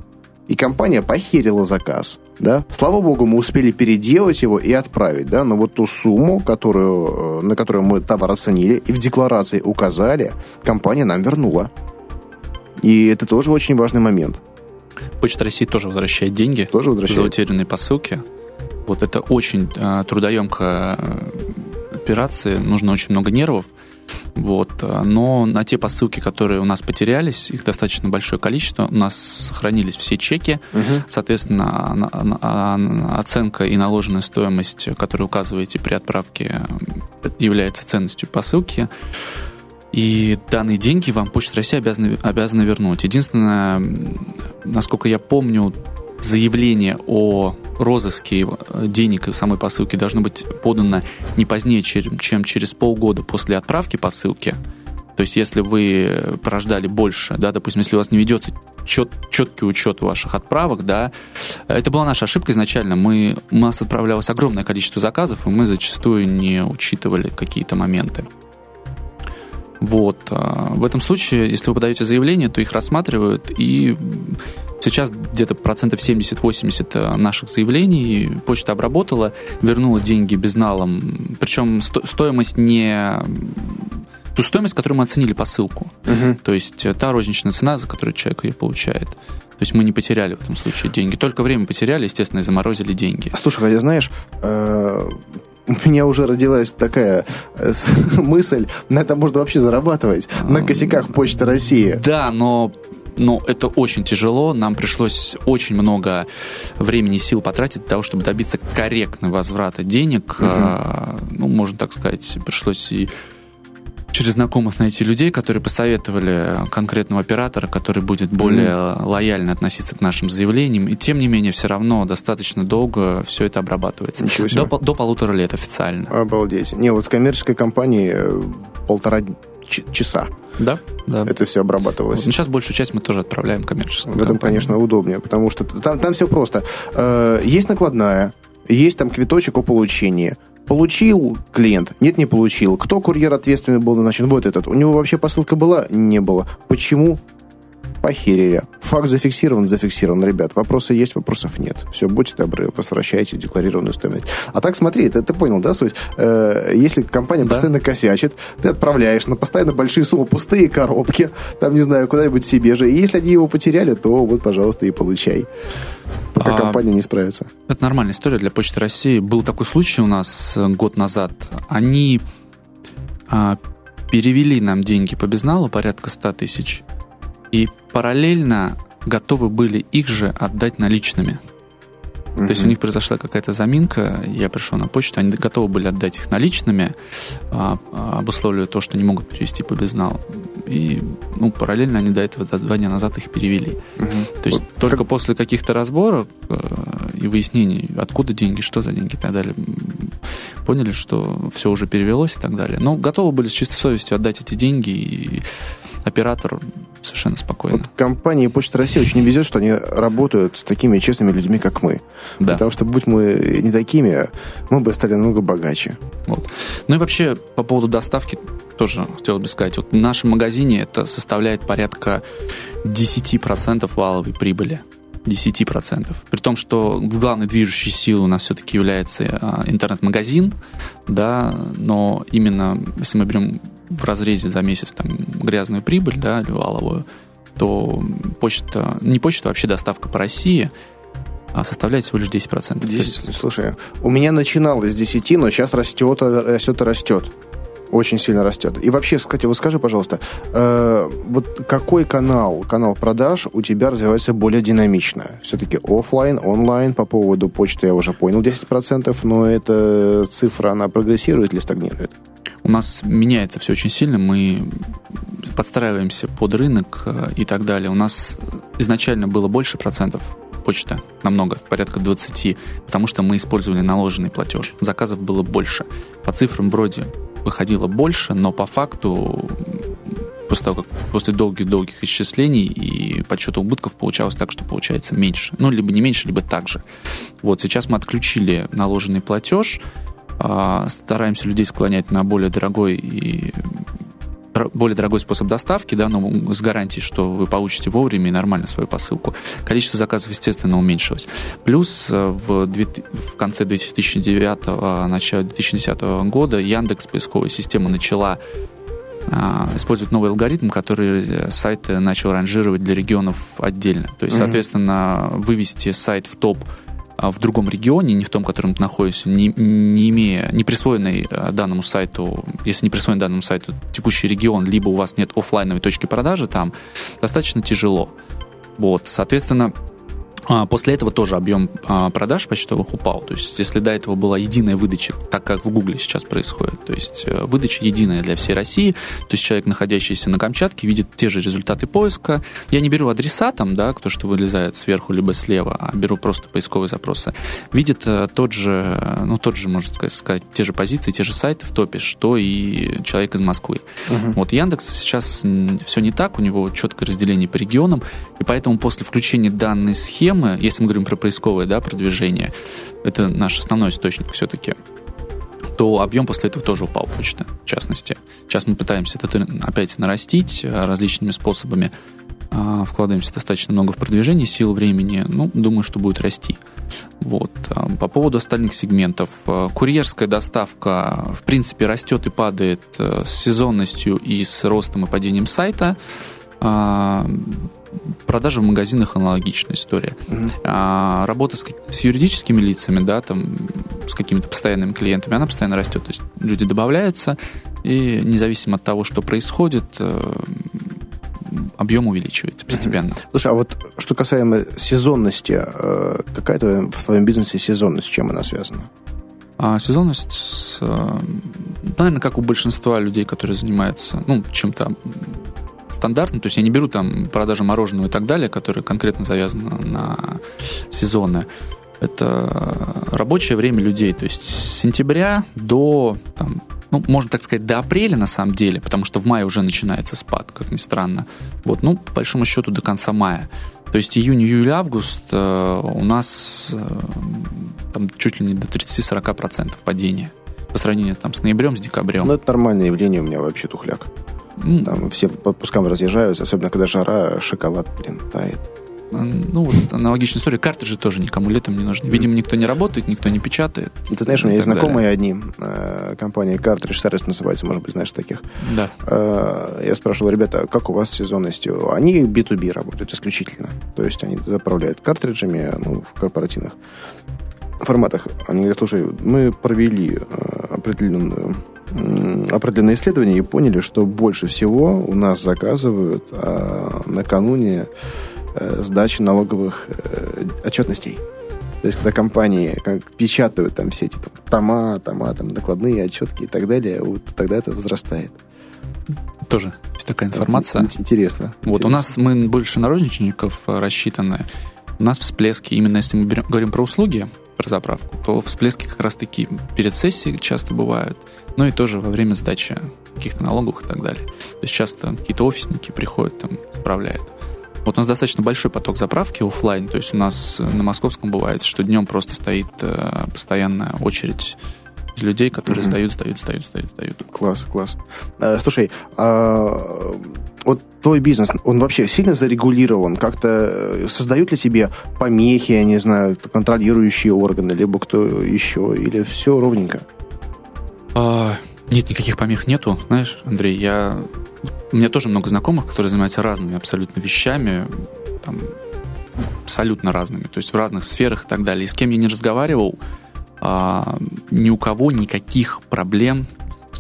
и компания похерила заказ, да. Слава богу, мы успели переделать его и отправить, да, но вот ту сумму, которую, э, на которую мы товар оценили и в декларации указали, компания нам вернула. И это тоже очень важный момент.
Почта России тоже возвращает деньги тоже возвращает. за утерянные посылки. Вот это очень э, трудоемкая э, операция, нужно очень много нервов. Вот. Но на те посылки, которые у нас потерялись, их достаточно большое количество, у нас сохранились все чеки, угу. соответственно, оценка и наложенная стоимость, которую указываете при отправке, является ценностью посылки. И данные деньги вам Почта России обязаны, обязаны вернуть. Единственное, насколько я помню, заявление о розыске денег и самой посылки должно быть подано не позднее, чем через полгода после отправки посылки. То есть, если вы прождали больше, да, допустим, если у вас не ведется чет, четкий учет ваших отправок, да. Это была наша ошибка изначально. Мы, у нас отправлялось огромное количество заказов, и мы зачастую не учитывали какие-то моменты. Вот. А, в этом случае, если вы подаете заявление, то их рассматривают, и сейчас где-то процентов 70-80 э, наших заявлений почта обработала, вернула деньги безналом, причем стоимость не ту стоимость, которую мы оценили посылку. Угу. То есть э, та розничная цена, за которую человек ее получает. То есть мы не потеряли в этом случае деньги. Только время потеряли, естественно, и заморозили деньги.
Слушай, хотя знаешь, э, у меня уже родилась такая мысль, на это можно вообще зарабатывать, на косяках Почты России.
Да, но но это очень тяжело. Нам пришлось очень много времени и сил потратить для того, чтобы добиться корректного возврата денег. Угу. Ну, можно так сказать, пришлось и через знакомых найти людей, которые посоветовали конкретного оператора, который будет более mm-hmm. лояльно относиться к нашим заявлениям. И тем не менее, все равно достаточно долго все это обрабатывается. Ничего себе. До, до полутора лет официально.
Обалдеть. Не, вот с коммерческой компанией э, полтора часа.
Да, да.
Это все обрабатывалось. Вот,
ну, сейчас большую часть мы тоже отправляем коммерческую.
В этом, конечно, удобнее, потому что там, там все просто. Э, есть накладная, есть там квиточек о получении. Получил клиент? Нет, не получил. Кто курьер ответственный был назначен? Вот этот. У него вообще посылка была? Не было. Почему? Похерили. Факт зафиксирован, зафиксирован, ребят. Вопросы есть, вопросов нет. Все, будьте добры, возвращайте декларированную стоимость. А так смотри, ты, ты понял, да, суть? Э, если компания да. постоянно косячит, ты отправляешь на постоянно большие суммы пустые коробки, там, не знаю, куда-нибудь себе же. И если они его потеряли, то вот, пожалуйста, и получай пока а, компания не справится.
Это нормальная история для Почты России. Был такой случай у нас э, год назад. Они а, перевели нам деньги по безналу, порядка 100 тысяч, и параллельно готовы были их же отдать наличными. Mm-hmm. То есть у них произошла какая-то заминка, я пришел на почту, они готовы были отдать их наличными, а, а, обусловливая то, что не могут перевести по безналу. И ну, параллельно они до этого, до два дня назад их перевели. Mm-hmm. То есть вот только как... после каких-то разборов э, и выяснений, откуда деньги, что за деньги и так далее, поняли, что все уже перевелось и так далее. Но готовы были с чистой совестью отдать эти деньги и оператор совершенно спокойно. Вот
компании Почта России очень везет, что они работают с такими честными людьми, как мы. Да. Потому что, будь мы не такими, мы бы стали намного богаче.
Вот. Ну и вообще, по поводу доставки тоже хотел бы сказать. Вот в нашем магазине это составляет порядка 10% валовой прибыли. 10%. При том, что главной движущей силой у нас все-таки является а, интернет-магазин, да, но именно если мы берем в разрезе за месяц там грязную прибыль, да, валовую, то почта, не почта, а вообще доставка по России а составляет всего лишь 10%.
10, слушай, у меня начиналось с 10, но сейчас растет, растет и растет. Очень сильно растет. И вообще, кстати, вот скажи, пожалуйста, э, вот какой канал, канал продаж у тебя развивается более динамично? Все-таки офлайн, онлайн, по поводу почты я уже понял 10%, но эта цифра, она прогрессирует или стагнирует?
У нас меняется все очень сильно, мы подстраиваемся под рынок э, и так далее. У нас изначально было больше процентов почта, намного, порядка 20, потому что мы использовали наложенный платеж. Заказов было больше. По цифрам вроде выходило больше, но по факту после того, как после долгих-долгих исчислений и подсчета убытков получалось так, что получается меньше. Ну, либо не меньше, либо так же. Вот сейчас мы отключили наложенный платеж, стараемся людей склонять на более дорогой и более дорогой способ доставки, да, но с гарантией, что вы получите вовремя и нормально свою посылку. Количество заказов, естественно, уменьшилось. Плюс э, в, в конце 2009 начале 2010 года Яндекс поисковая система начала а, использовать новый алгоритм, который э, сайты начал ранжировать для регионов отдельно. То есть, mm-hmm. соответственно, вывести сайт в топ а, в другом регионе, не в том, в котором ты находишься, не, не имея, не присвоенный а, данному сайту, если не присвоен данному сайту текущий регион, либо у вас нет офлайновой точки продажи там, достаточно тяжело. Вот, соответственно, А, после этого тоже объем а, продаж почтовых упал. То есть, если до этого была единая выдача, так как в Гугле сейчас происходит, то есть э, выдача единая для всей России, то есть человек, находящийся на Камчатке, видит те же результаты поиска. Я не беру адреса там, да, кто что вылезает сверху либо слева, а беру просто поисковые запросы. Видит э, тот же, ну, тот же, можно сказать, те же позиции, те же сайты в топе, что и человек из Москвы. Угу. Вот Яндекс сейчас все не так, у него четкое разделение по регионам, и поэтому после включения данной схемы системы, если мы говорим про поисковое да, продвижение, это наш основной источник все-таки, то объем после этого тоже упал почты, в частности. Сейчас мы пытаемся это опять нарастить э, различными способами, а, вкладываемся достаточно много в продвижение, сил времени, ну, думаю, что будет расти. Вот. А, по поводу остальных сегментов. Э, курьерская доставка, в принципе, растет и падает э, с сезонностью и с ростом и падением сайта. Продажи в магазинах аналогичная история. Угу. А, работа с, с юридическими лицами, да, там, с какими-то постоянными клиентами, она постоянно растет. То есть люди добавляются, и независимо от того, что происходит, э, объем увеличивается постепенно.
Слушай, а вот что касаемо сезонности, э, какая то в твоем бизнесе сезонность, с чем она связана?
А сезонность, э, наверное, как у большинства людей, которые занимаются ну, чем-то стандартно, то есть я не беру там продажи мороженого и так далее, которые конкретно завязаны на сезоны. Это рабочее время людей, то есть с сентября до, там, ну, можно так сказать, до апреля на самом деле, потому что в мае уже начинается спад, как ни странно. Вот, ну, по большому счету до конца мая. То есть июнь, июль, август э, у нас э, там чуть ли не до 30-40% падения по сравнению там, с ноябрем, с декабрем.
Ну, это нормальное явление у меня вообще тухляк. Там все по отпускам разъезжаются, особенно когда жара, шоколад, блин, тает.
Ну, вот аналогичная история. Картриджи тоже никому летом не нужны. Видимо, никто не работает, никто не печатает.
Ты знаешь, у меня есть знакомые далее. одни. Э, компания Cartridge Service называется, может быть, знаешь таких.
Да.
Э, я спрашивал, ребята, как у вас с сезонностью? Они B2B работают исключительно. То есть они заправляют картриджами ну, в корпоративных форматах. Они говорят, слушай, мы провели э, определенную определенные исследования и поняли, что больше всего у нас заказывают а, накануне а, сдачи налоговых а, отчетностей. То есть, когда компании как, печатают там все эти там, тома, тома, там, накладные отчетки и так далее, вот тогда это возрастает.
Тоже есть такая информация.
Интересно.
Вот интересно. у нас мы больше на розничников рассчитаны. У нас всплески, именно если мы берем, говорим про услуги, про заправку, то всплески как раз-таки перед сессией часто бывают, ну и тоже во время сдачи каких-то налогов и так далее. То есть часто какие-то офисники приходят, там, справляют. Вот у нас достаточно большой поток заправки офлайн, то есть у нас на московском бывает, что днем просто стоит э, постоянная очередь из людей, которые mm-hmm. сдают, сдают, сдают, сдают, сдают.
Класс, класс. А, слушай, а, вот твой бизнес, он вообще сильно зарегулирован? Как-то э, создают ли тебе помехи, я не знаю, контролирующие органы, либо кто еще, или все ровненько?
А, нет, никаких помех нету. Знаешь, Андрей, я... У меня тоже много знакомых, которые занимаются разными абсолютно вещами, там, абсолютно разными, то есть в разных сферах и так далее. И с кем я не разговаривал, а, ни у кого никаких проблем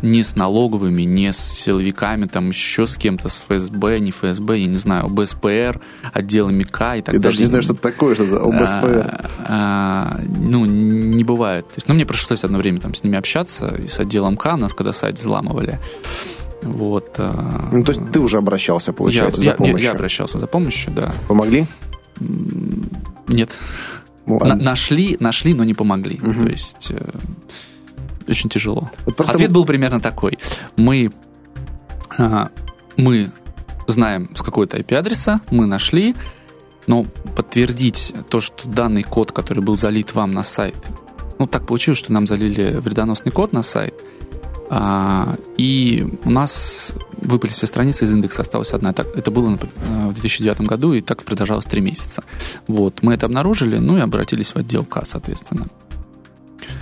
ни с налоговыми, ни с силовиками, там еще с кем-то, с ФСБ, не ФСБ, я не знаю, ОБСПР, отделами К и так
Ты
далее.
даже не знаешь, что это такое, что это ОБСПР.
А, а, ну, не бывает. То есть, ну, мне пришлось одно время там с ними общаться, и с отделом К, нас когда сайт взламывали. Вот.
А, ну, то есть ты уже обращался, получается, я, за помощью?
Я, я обращался за помощью, да.
Помогли?
Нет. Ну, На, нашли, нашли, но не помогли. Угу. То есть э, очень тяжело. Вот Ответ мы... был примерно такой. Мы, а, мы знаем с какой-то IP-адреса, мы нашли, но подтвердить то, что данный код, который был залит вам на сайт, ну, так получилось, что нам залили вредоносный код на сайт, а, и у нас выпали все страницы из индекса, осталась одна. Так, это было в 2009 году, и так продолжалось три месяца. Вот, мы это обнаружили, ну и обратились в отдел К, соответственно.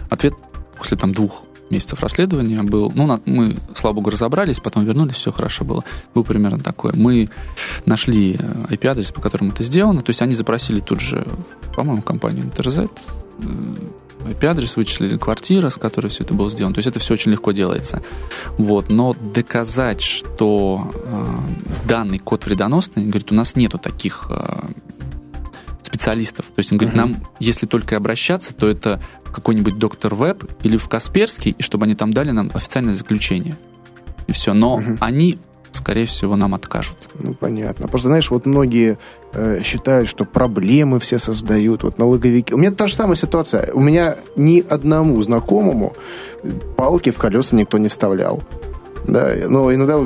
Ответ после там двух месяцев расследования был, ну, мы, слава богу, разобрались, потом вернулись, все хорошо было. Был примерно такой. Мы нашли IP-адрес, по которому это сделано, то есть они запросили тут же, по-моему, компанию NTRZ, IP-адрес, вычислили квартира, с которой все это было сделано. То есть это все очень легко делается. Вот. Но доказать, что э, данный код вредоносный, говорит, у нас нету таких э, специалистов. То есть он говорит, нам, если только обращаться, то это какой-нибудь доктор Веб или в Касперский, и чтобы они там дали нам официальное заключение. И все. Но они скорее всего, нам откажут.
Ну, понятно. Просто, знаешь, вот многие э, считают, что проблемы все создают, вот налоговики. У меня та же самая ситуация. У меня ни одному знакомому палки в колеса никто не вставлял. Да, но иногда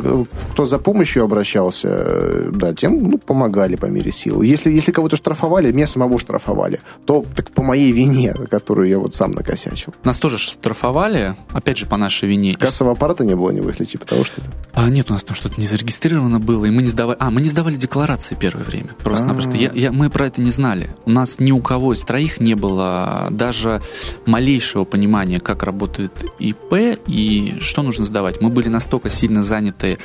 кто за помощью обращался, э, да, тем ну, помогали по мере сил. Если, если кого-то штрафовали, меня самого штрафовали, то так по моей вине, которую я вот сам накосячил.
Нас тоже штрафовали, опять же, по нашей вине.
Кассового аппарата не было, не выхли, типа того что-то?
А, нет, у нас там что-то не зарегистрировано было, и мы не сдавали... А, мы не сдавали декларации первое время. Просто-напросто. Я, я, мы про это не знали. У нас ни у кого из троих не было даже малейшего понимания, как работает ИП и что нужно сдавать. Мы были на настолько сильно заняты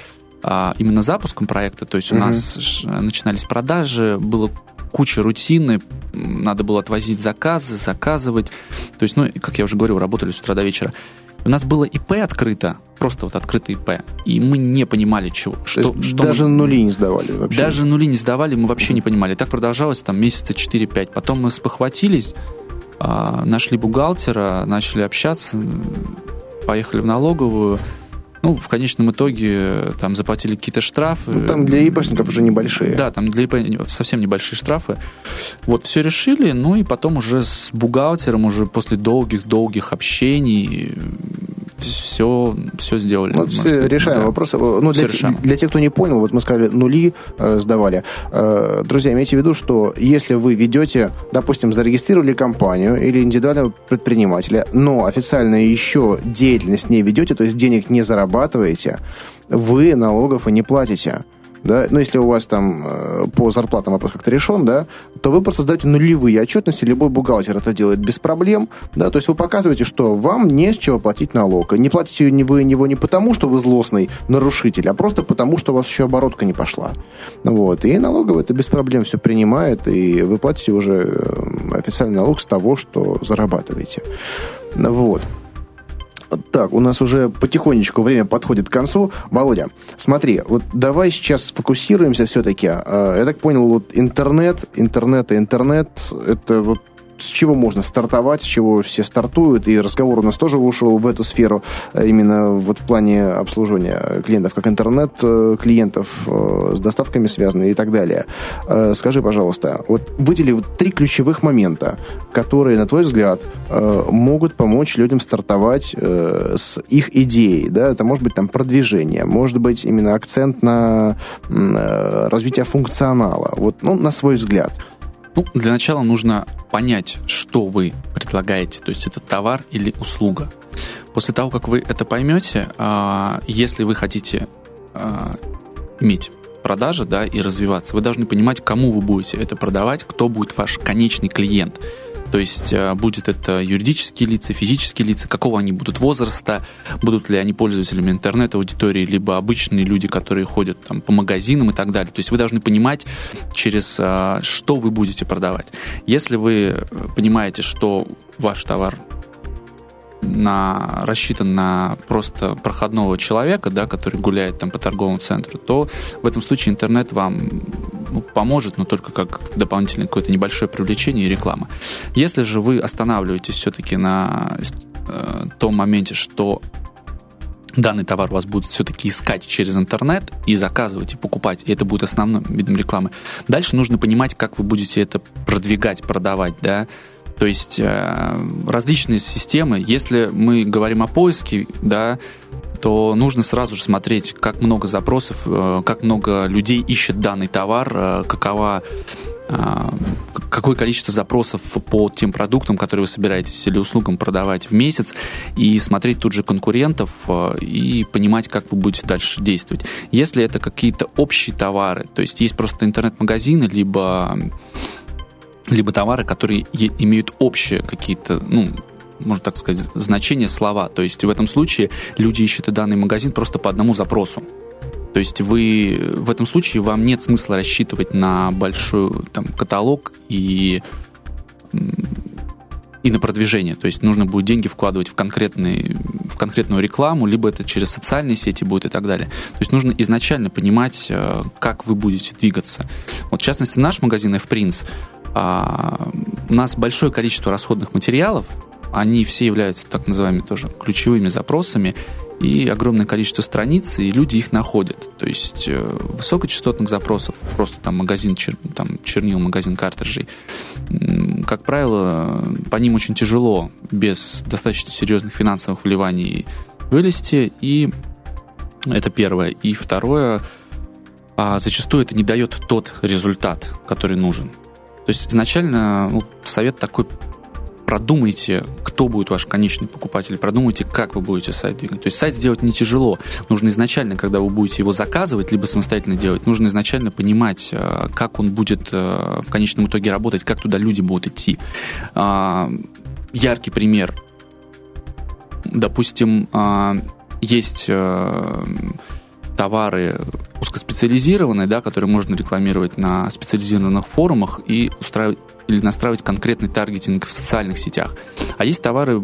а, именно запуском проекта, то есть у угу. нас начинались продажи, было куча рутины, надо было отвозить заказы, заказывать. То есть, ну, как я уже говорил, работали с утра до вечера. У нас было ИП открыто, просто вот открытое ИП, и мы не понимали, чего, что,
что даже мы... нули не сдавали вообще?
Даже нули не сдавали, мы вообще не понимали. Так продолжалось там месяца 4-5. Потом мы спохватились, а, нашли бухгалтера, начали общаться, поехали в налоговую, ну, в конечном итоге там заплатили какие-то штрафы. Ну,
там для ИПшников уже небольшие.
Да, там для ИП совсем небольшие штрафы. Вот, все решили, ну и потом уже с бухгалтером, уже после долгих-долгих общений все, все сделали.
Вот все решаем да. вопросы. Ну, для, решаем. для тех, кто не понял, вот мы сказали, нули э, сдавали. Э, друзья, имейте в виду, что если вы ведете, допустим, зарегистрировали компанию или индивидуального предпринимателя, но официально еще деятельность не ведете, то есть денег не зарабатываете, вы налогов и не платите да, ну, если у вас там э, по зарплатам вопрос как-то решен, да, то вы просто создаете нулевые отчетности, любой бухгалтер это делает без проблем, да, то есть вы показываете, что вам не с чего платить налог. Не платите вы него не потому, что вы злостный нарушитель, а просто потому, что у вас еще оборотка не пошла. Вот, и налоговый это без проблем все принимает, и вы платите уже э, официальный налог с того, что зарабатываете. Вот. Так, у нас уже потихонечку время подходит к концу. Володя, смотри, вот давай сейчас сфокусируемся все-таки. А, я так понял, вот интернет, интернет и интернет, это вот с чего можно стартовать, с чего все стартуют, и разговор у нас тоже ушел в эту сферу, э, именно вот в плане обслуживания клиентов, как интернет-клиентов э, с доставками связаны и так далее. Э, скажи, пожалуйста, вот выдели три ключевых момента, которые, на твой взгляд, могут помочь людям стартовать с их идеей, да, это может быть там продвижение, может быть именно акцент на развитие функционала, вот, ну, на свой взгляд.
Ну, для начала нужно понять, что вы предлагаете, то есть это товар или услуга. После того, как вы это поймете, а, если вы хотите а, иметь продажи да, и развиваться, вы должны понимать, кому вы будете это продавать, кто будет ваш конечный клиент. То есть э, будет это юридические лица, физические лица, какого они будут возраста, будут ли они пользователями интернет-аудитории, либо обычные люди, которые ходят там, по магазинам и так далее. То есть вы должны понимать, через э, что вы будете продавать. Если вы э, понимаете, что ваш товар на, рассчитан на просто проходного человека, да, который гуляет там по торговому центру, то в этом случае интернет вам ну, поможет, но только как дополнительное какое-то небольшое привлечение и реклама. Если же вы останавливаетесь все-таки на э, том моменте, что данный товар вас будут все-таки искать через интернет и заказывать и покупать, и это будет основным видом рекламы. Дальше нужно понимать, как вы будете это продвигать, продавать, да, то есть э, различные системы. Если мы говорим о поиске, да, то нужно сразу же смотреть, как много запросов, э, как много людей ищет данный товар, э, какова какое количество запросов по тем продуктам, которые вы собираетесь или услугам продавать в месяц, и смотреть тут же конкурентов и понимать, как вы будете дальше действовать. Если это какие-то общие товары, то есть есть просто интернет-магазины, либо либо товары, которые имеют общие какие-то, ну, можно так сказать, значения слова. То есть в этом случае люди ищут данный магазин просто по одному запросу. То есть вы в этом случае вам нет смысла рассчитывать на большой там, каталог и, и на продвижение. То есть нужно будет деньги вкладывать в, конкретный, в конкретную рекламу, либо это через социальные сети будет и так далее. То есть нужно изначально понимать, э, как вы будете двигаться. Вот в частности наш магазин F-Prince – А, у нас большое количество расходных материалов, они все являются так называемыми тоже ключевыми запросами, и огромное количество страниц, и люди их находят. То есть э, высокочастотных запросов, просто там магазин чер, там, чернил, магазин картриджей, как правило, по ним очень тяжело без достаточно серьезных финансовых вливаний вылезти, и это первое. И второе, а зачастую это не дает тот результат, который нужен. То есть изначально ну, совет такой продумайте, кто будет ваш конечный покупатель, продумайте, как вы будете сайт двигать. То есть сайт сделать не тяжело. Нужно изначально, когда вы будете его заказывать, либо самостоятельно делать, нужно изначально понимать, э, как он будет э, в конечном итоге работать, как туда люди будут идти. А, яркий пример. Допустим, а, есть э, товары узкоспециализированные, да, которые можно рекламировать на специализированных форумах и устраивать или настраивать конкретный таргетинг в социальных сетях. А есть товары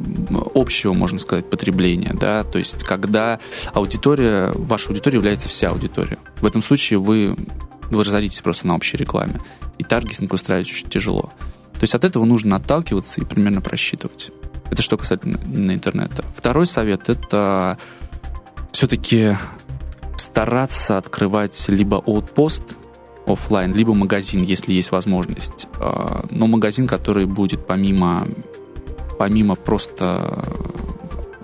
общего, можно сказать, потребления, да, то есть когда аудитория, ваша аудитория является вся аудитория. В этом случае вы, вы разоритесь просто на общей рекламе. И таргетинг устраивать очень тяжело. То есть от этого нужно отталкиваться и примерно просчитывать. Это что касательно интернета. Второй совет — это все-таки стараться открывать либо outpost офлайн, либо магазин, если есть возможность. А, но магазин, который будет помимо, помимо просто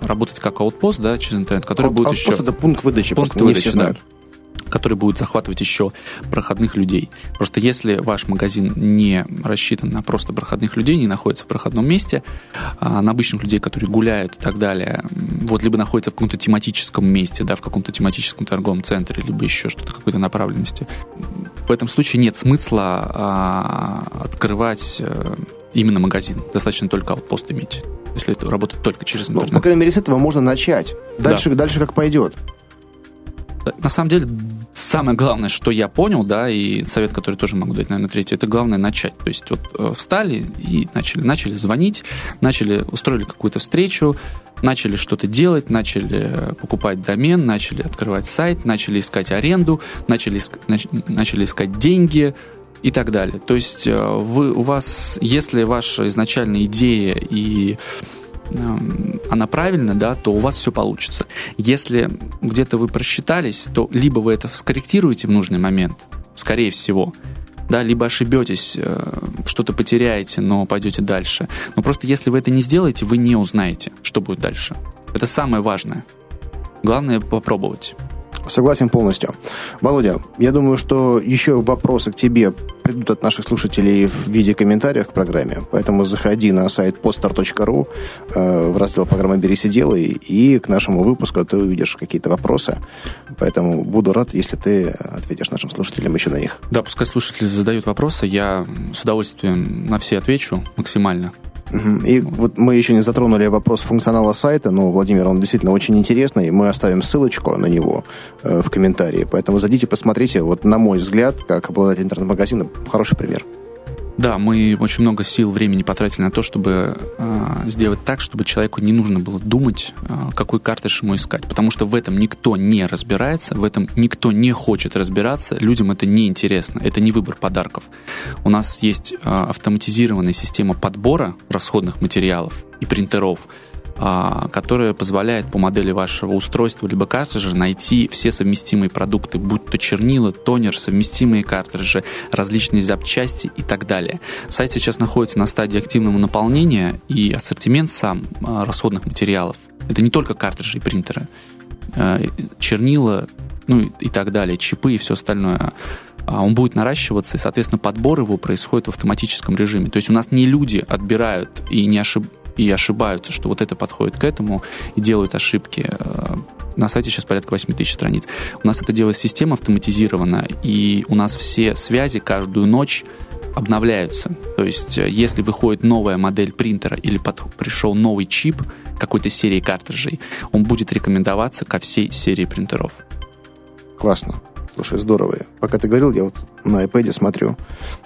работать как аутпост, да, через интернет, который Аут, будет еще...
это пункт выдачи,
пункт выдачи, да который будет захватывать еще проходных людей. Просто если ваш магазин не рассчитан на просто проходных людей, не находится в проходном месте, а на обычных людей, которые гуляют и так далее, вот либо находится в каком-то тематическом месте, да, в каком-то тематическом торговом центре, либо еще что-то, какой-то направленности, в этом случае нет смысла а, открывать а, именно магазин. Достаточно только аутпост иметь если это работает только через интернет.
Ну, по крайней мере, с этого можно начать. Дальше, да. дальше как пойдет.
На самом деле, самое главное, что я понял, да, и совет, который тоже могу дать, наверное, третий, это главное начать. То есть вот э, встали и начали, начали звонить, начали, устроили какую-то встречу, начали что-то делать, начали покупать домен, начали открывать сайт, начали искать аренду, начали, начали искать деньги, и так далее. То есть э, вы, у вас, если ваша изначальная идея и она правильна, да, то у вас все получится. Если где-то вы просчитались, то либо вы это скорректируете в нужный момент, скорее всего, да, либо ошибетесь, э, что-то потеряете, но пойдете дальше. Но просто если вы это не сделаете, вы не узнаете, что будет дальше. Это самое важное. Главное попробовать.
Согласен полностью. Володя, я думаю, что еще вопросы к тебе придут от наших слушателей в виде комментариев к программе, поэтому заходи на сайт podstar.ru э, в раздел программы «Берись и делай», и к нашему выпуску ты увидишь какие-то вопросы. Поэтому буду рад, если ты ответишь нашим слушателям еще на них.
Да, пускай слушатели задают вопросы, я с удовольствием на все отвечу максимально.
И вот мы еще не затронули вопрос функционала сайта, но, Владимир, он действительно очень интересный. Мы оставим ссылочку на него э, в комментарии. Поэтому зайдите, посмотрите. Вот, на мой взгляд, как обладатель интернет-магазина, хороший пример.
Да, мы очень много сил, времени потратили на то, чтобы э, сделать так, чтобы человеку не нужно было думать, э, какой картридж ему искать. Потому что в этом никто не разбирается, в этом никто не хочет разбираться, людям это не интересно, это не выбор подарков. У нас есть э, автоматизированная система подбора расходных материалов и принтеров, которая позволяет по модели вашего устройства либо картриджа найти все совместимые продукты, будь то чернила, тонер, совместимые картриджи, различные запчасти и так далее. Сайт сейчас находится на стадии активного наполнения, и ассортимент сам а, расходных материалов — это не только картриджи и принтеры, а, чернила, ну и так далее, чипы и все остальное он будет наращиваться, и, соответственно, подбор его происходит в автоматическом режиме. То есть у нас не люди отбирают и не, ошиб и ошибаются, что вот это подходит к этому и делают ошибки. Э, на сайте сейчас порядка 8 тысяч страниц. У нас это делает система автоматизирована, и у нас все связи каждую ночь обновляются. То есть, э, если выходит новая модель принтера или под, пришел новый чип какой-то серии картриджей, он будет рекомендоваться ко всей серии принтеров.
Классно. Слушай, здорово. Пока ты говорил, я вот на iPad смотрю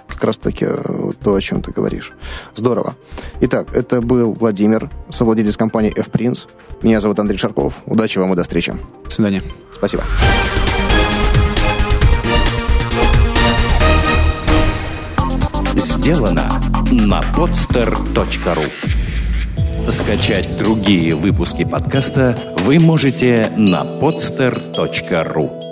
как раз-таки э, то, о чем ты говоришь. Здорово. Итак, это был Владимир, совладелец компании F-Prince. Меня зовут Андрей Шарков. Удачи вам и до встречи.
До свидания.
Спасибо.
сделано на podster.ru Скачать другие выпуски подкаста вы можете на podster.ru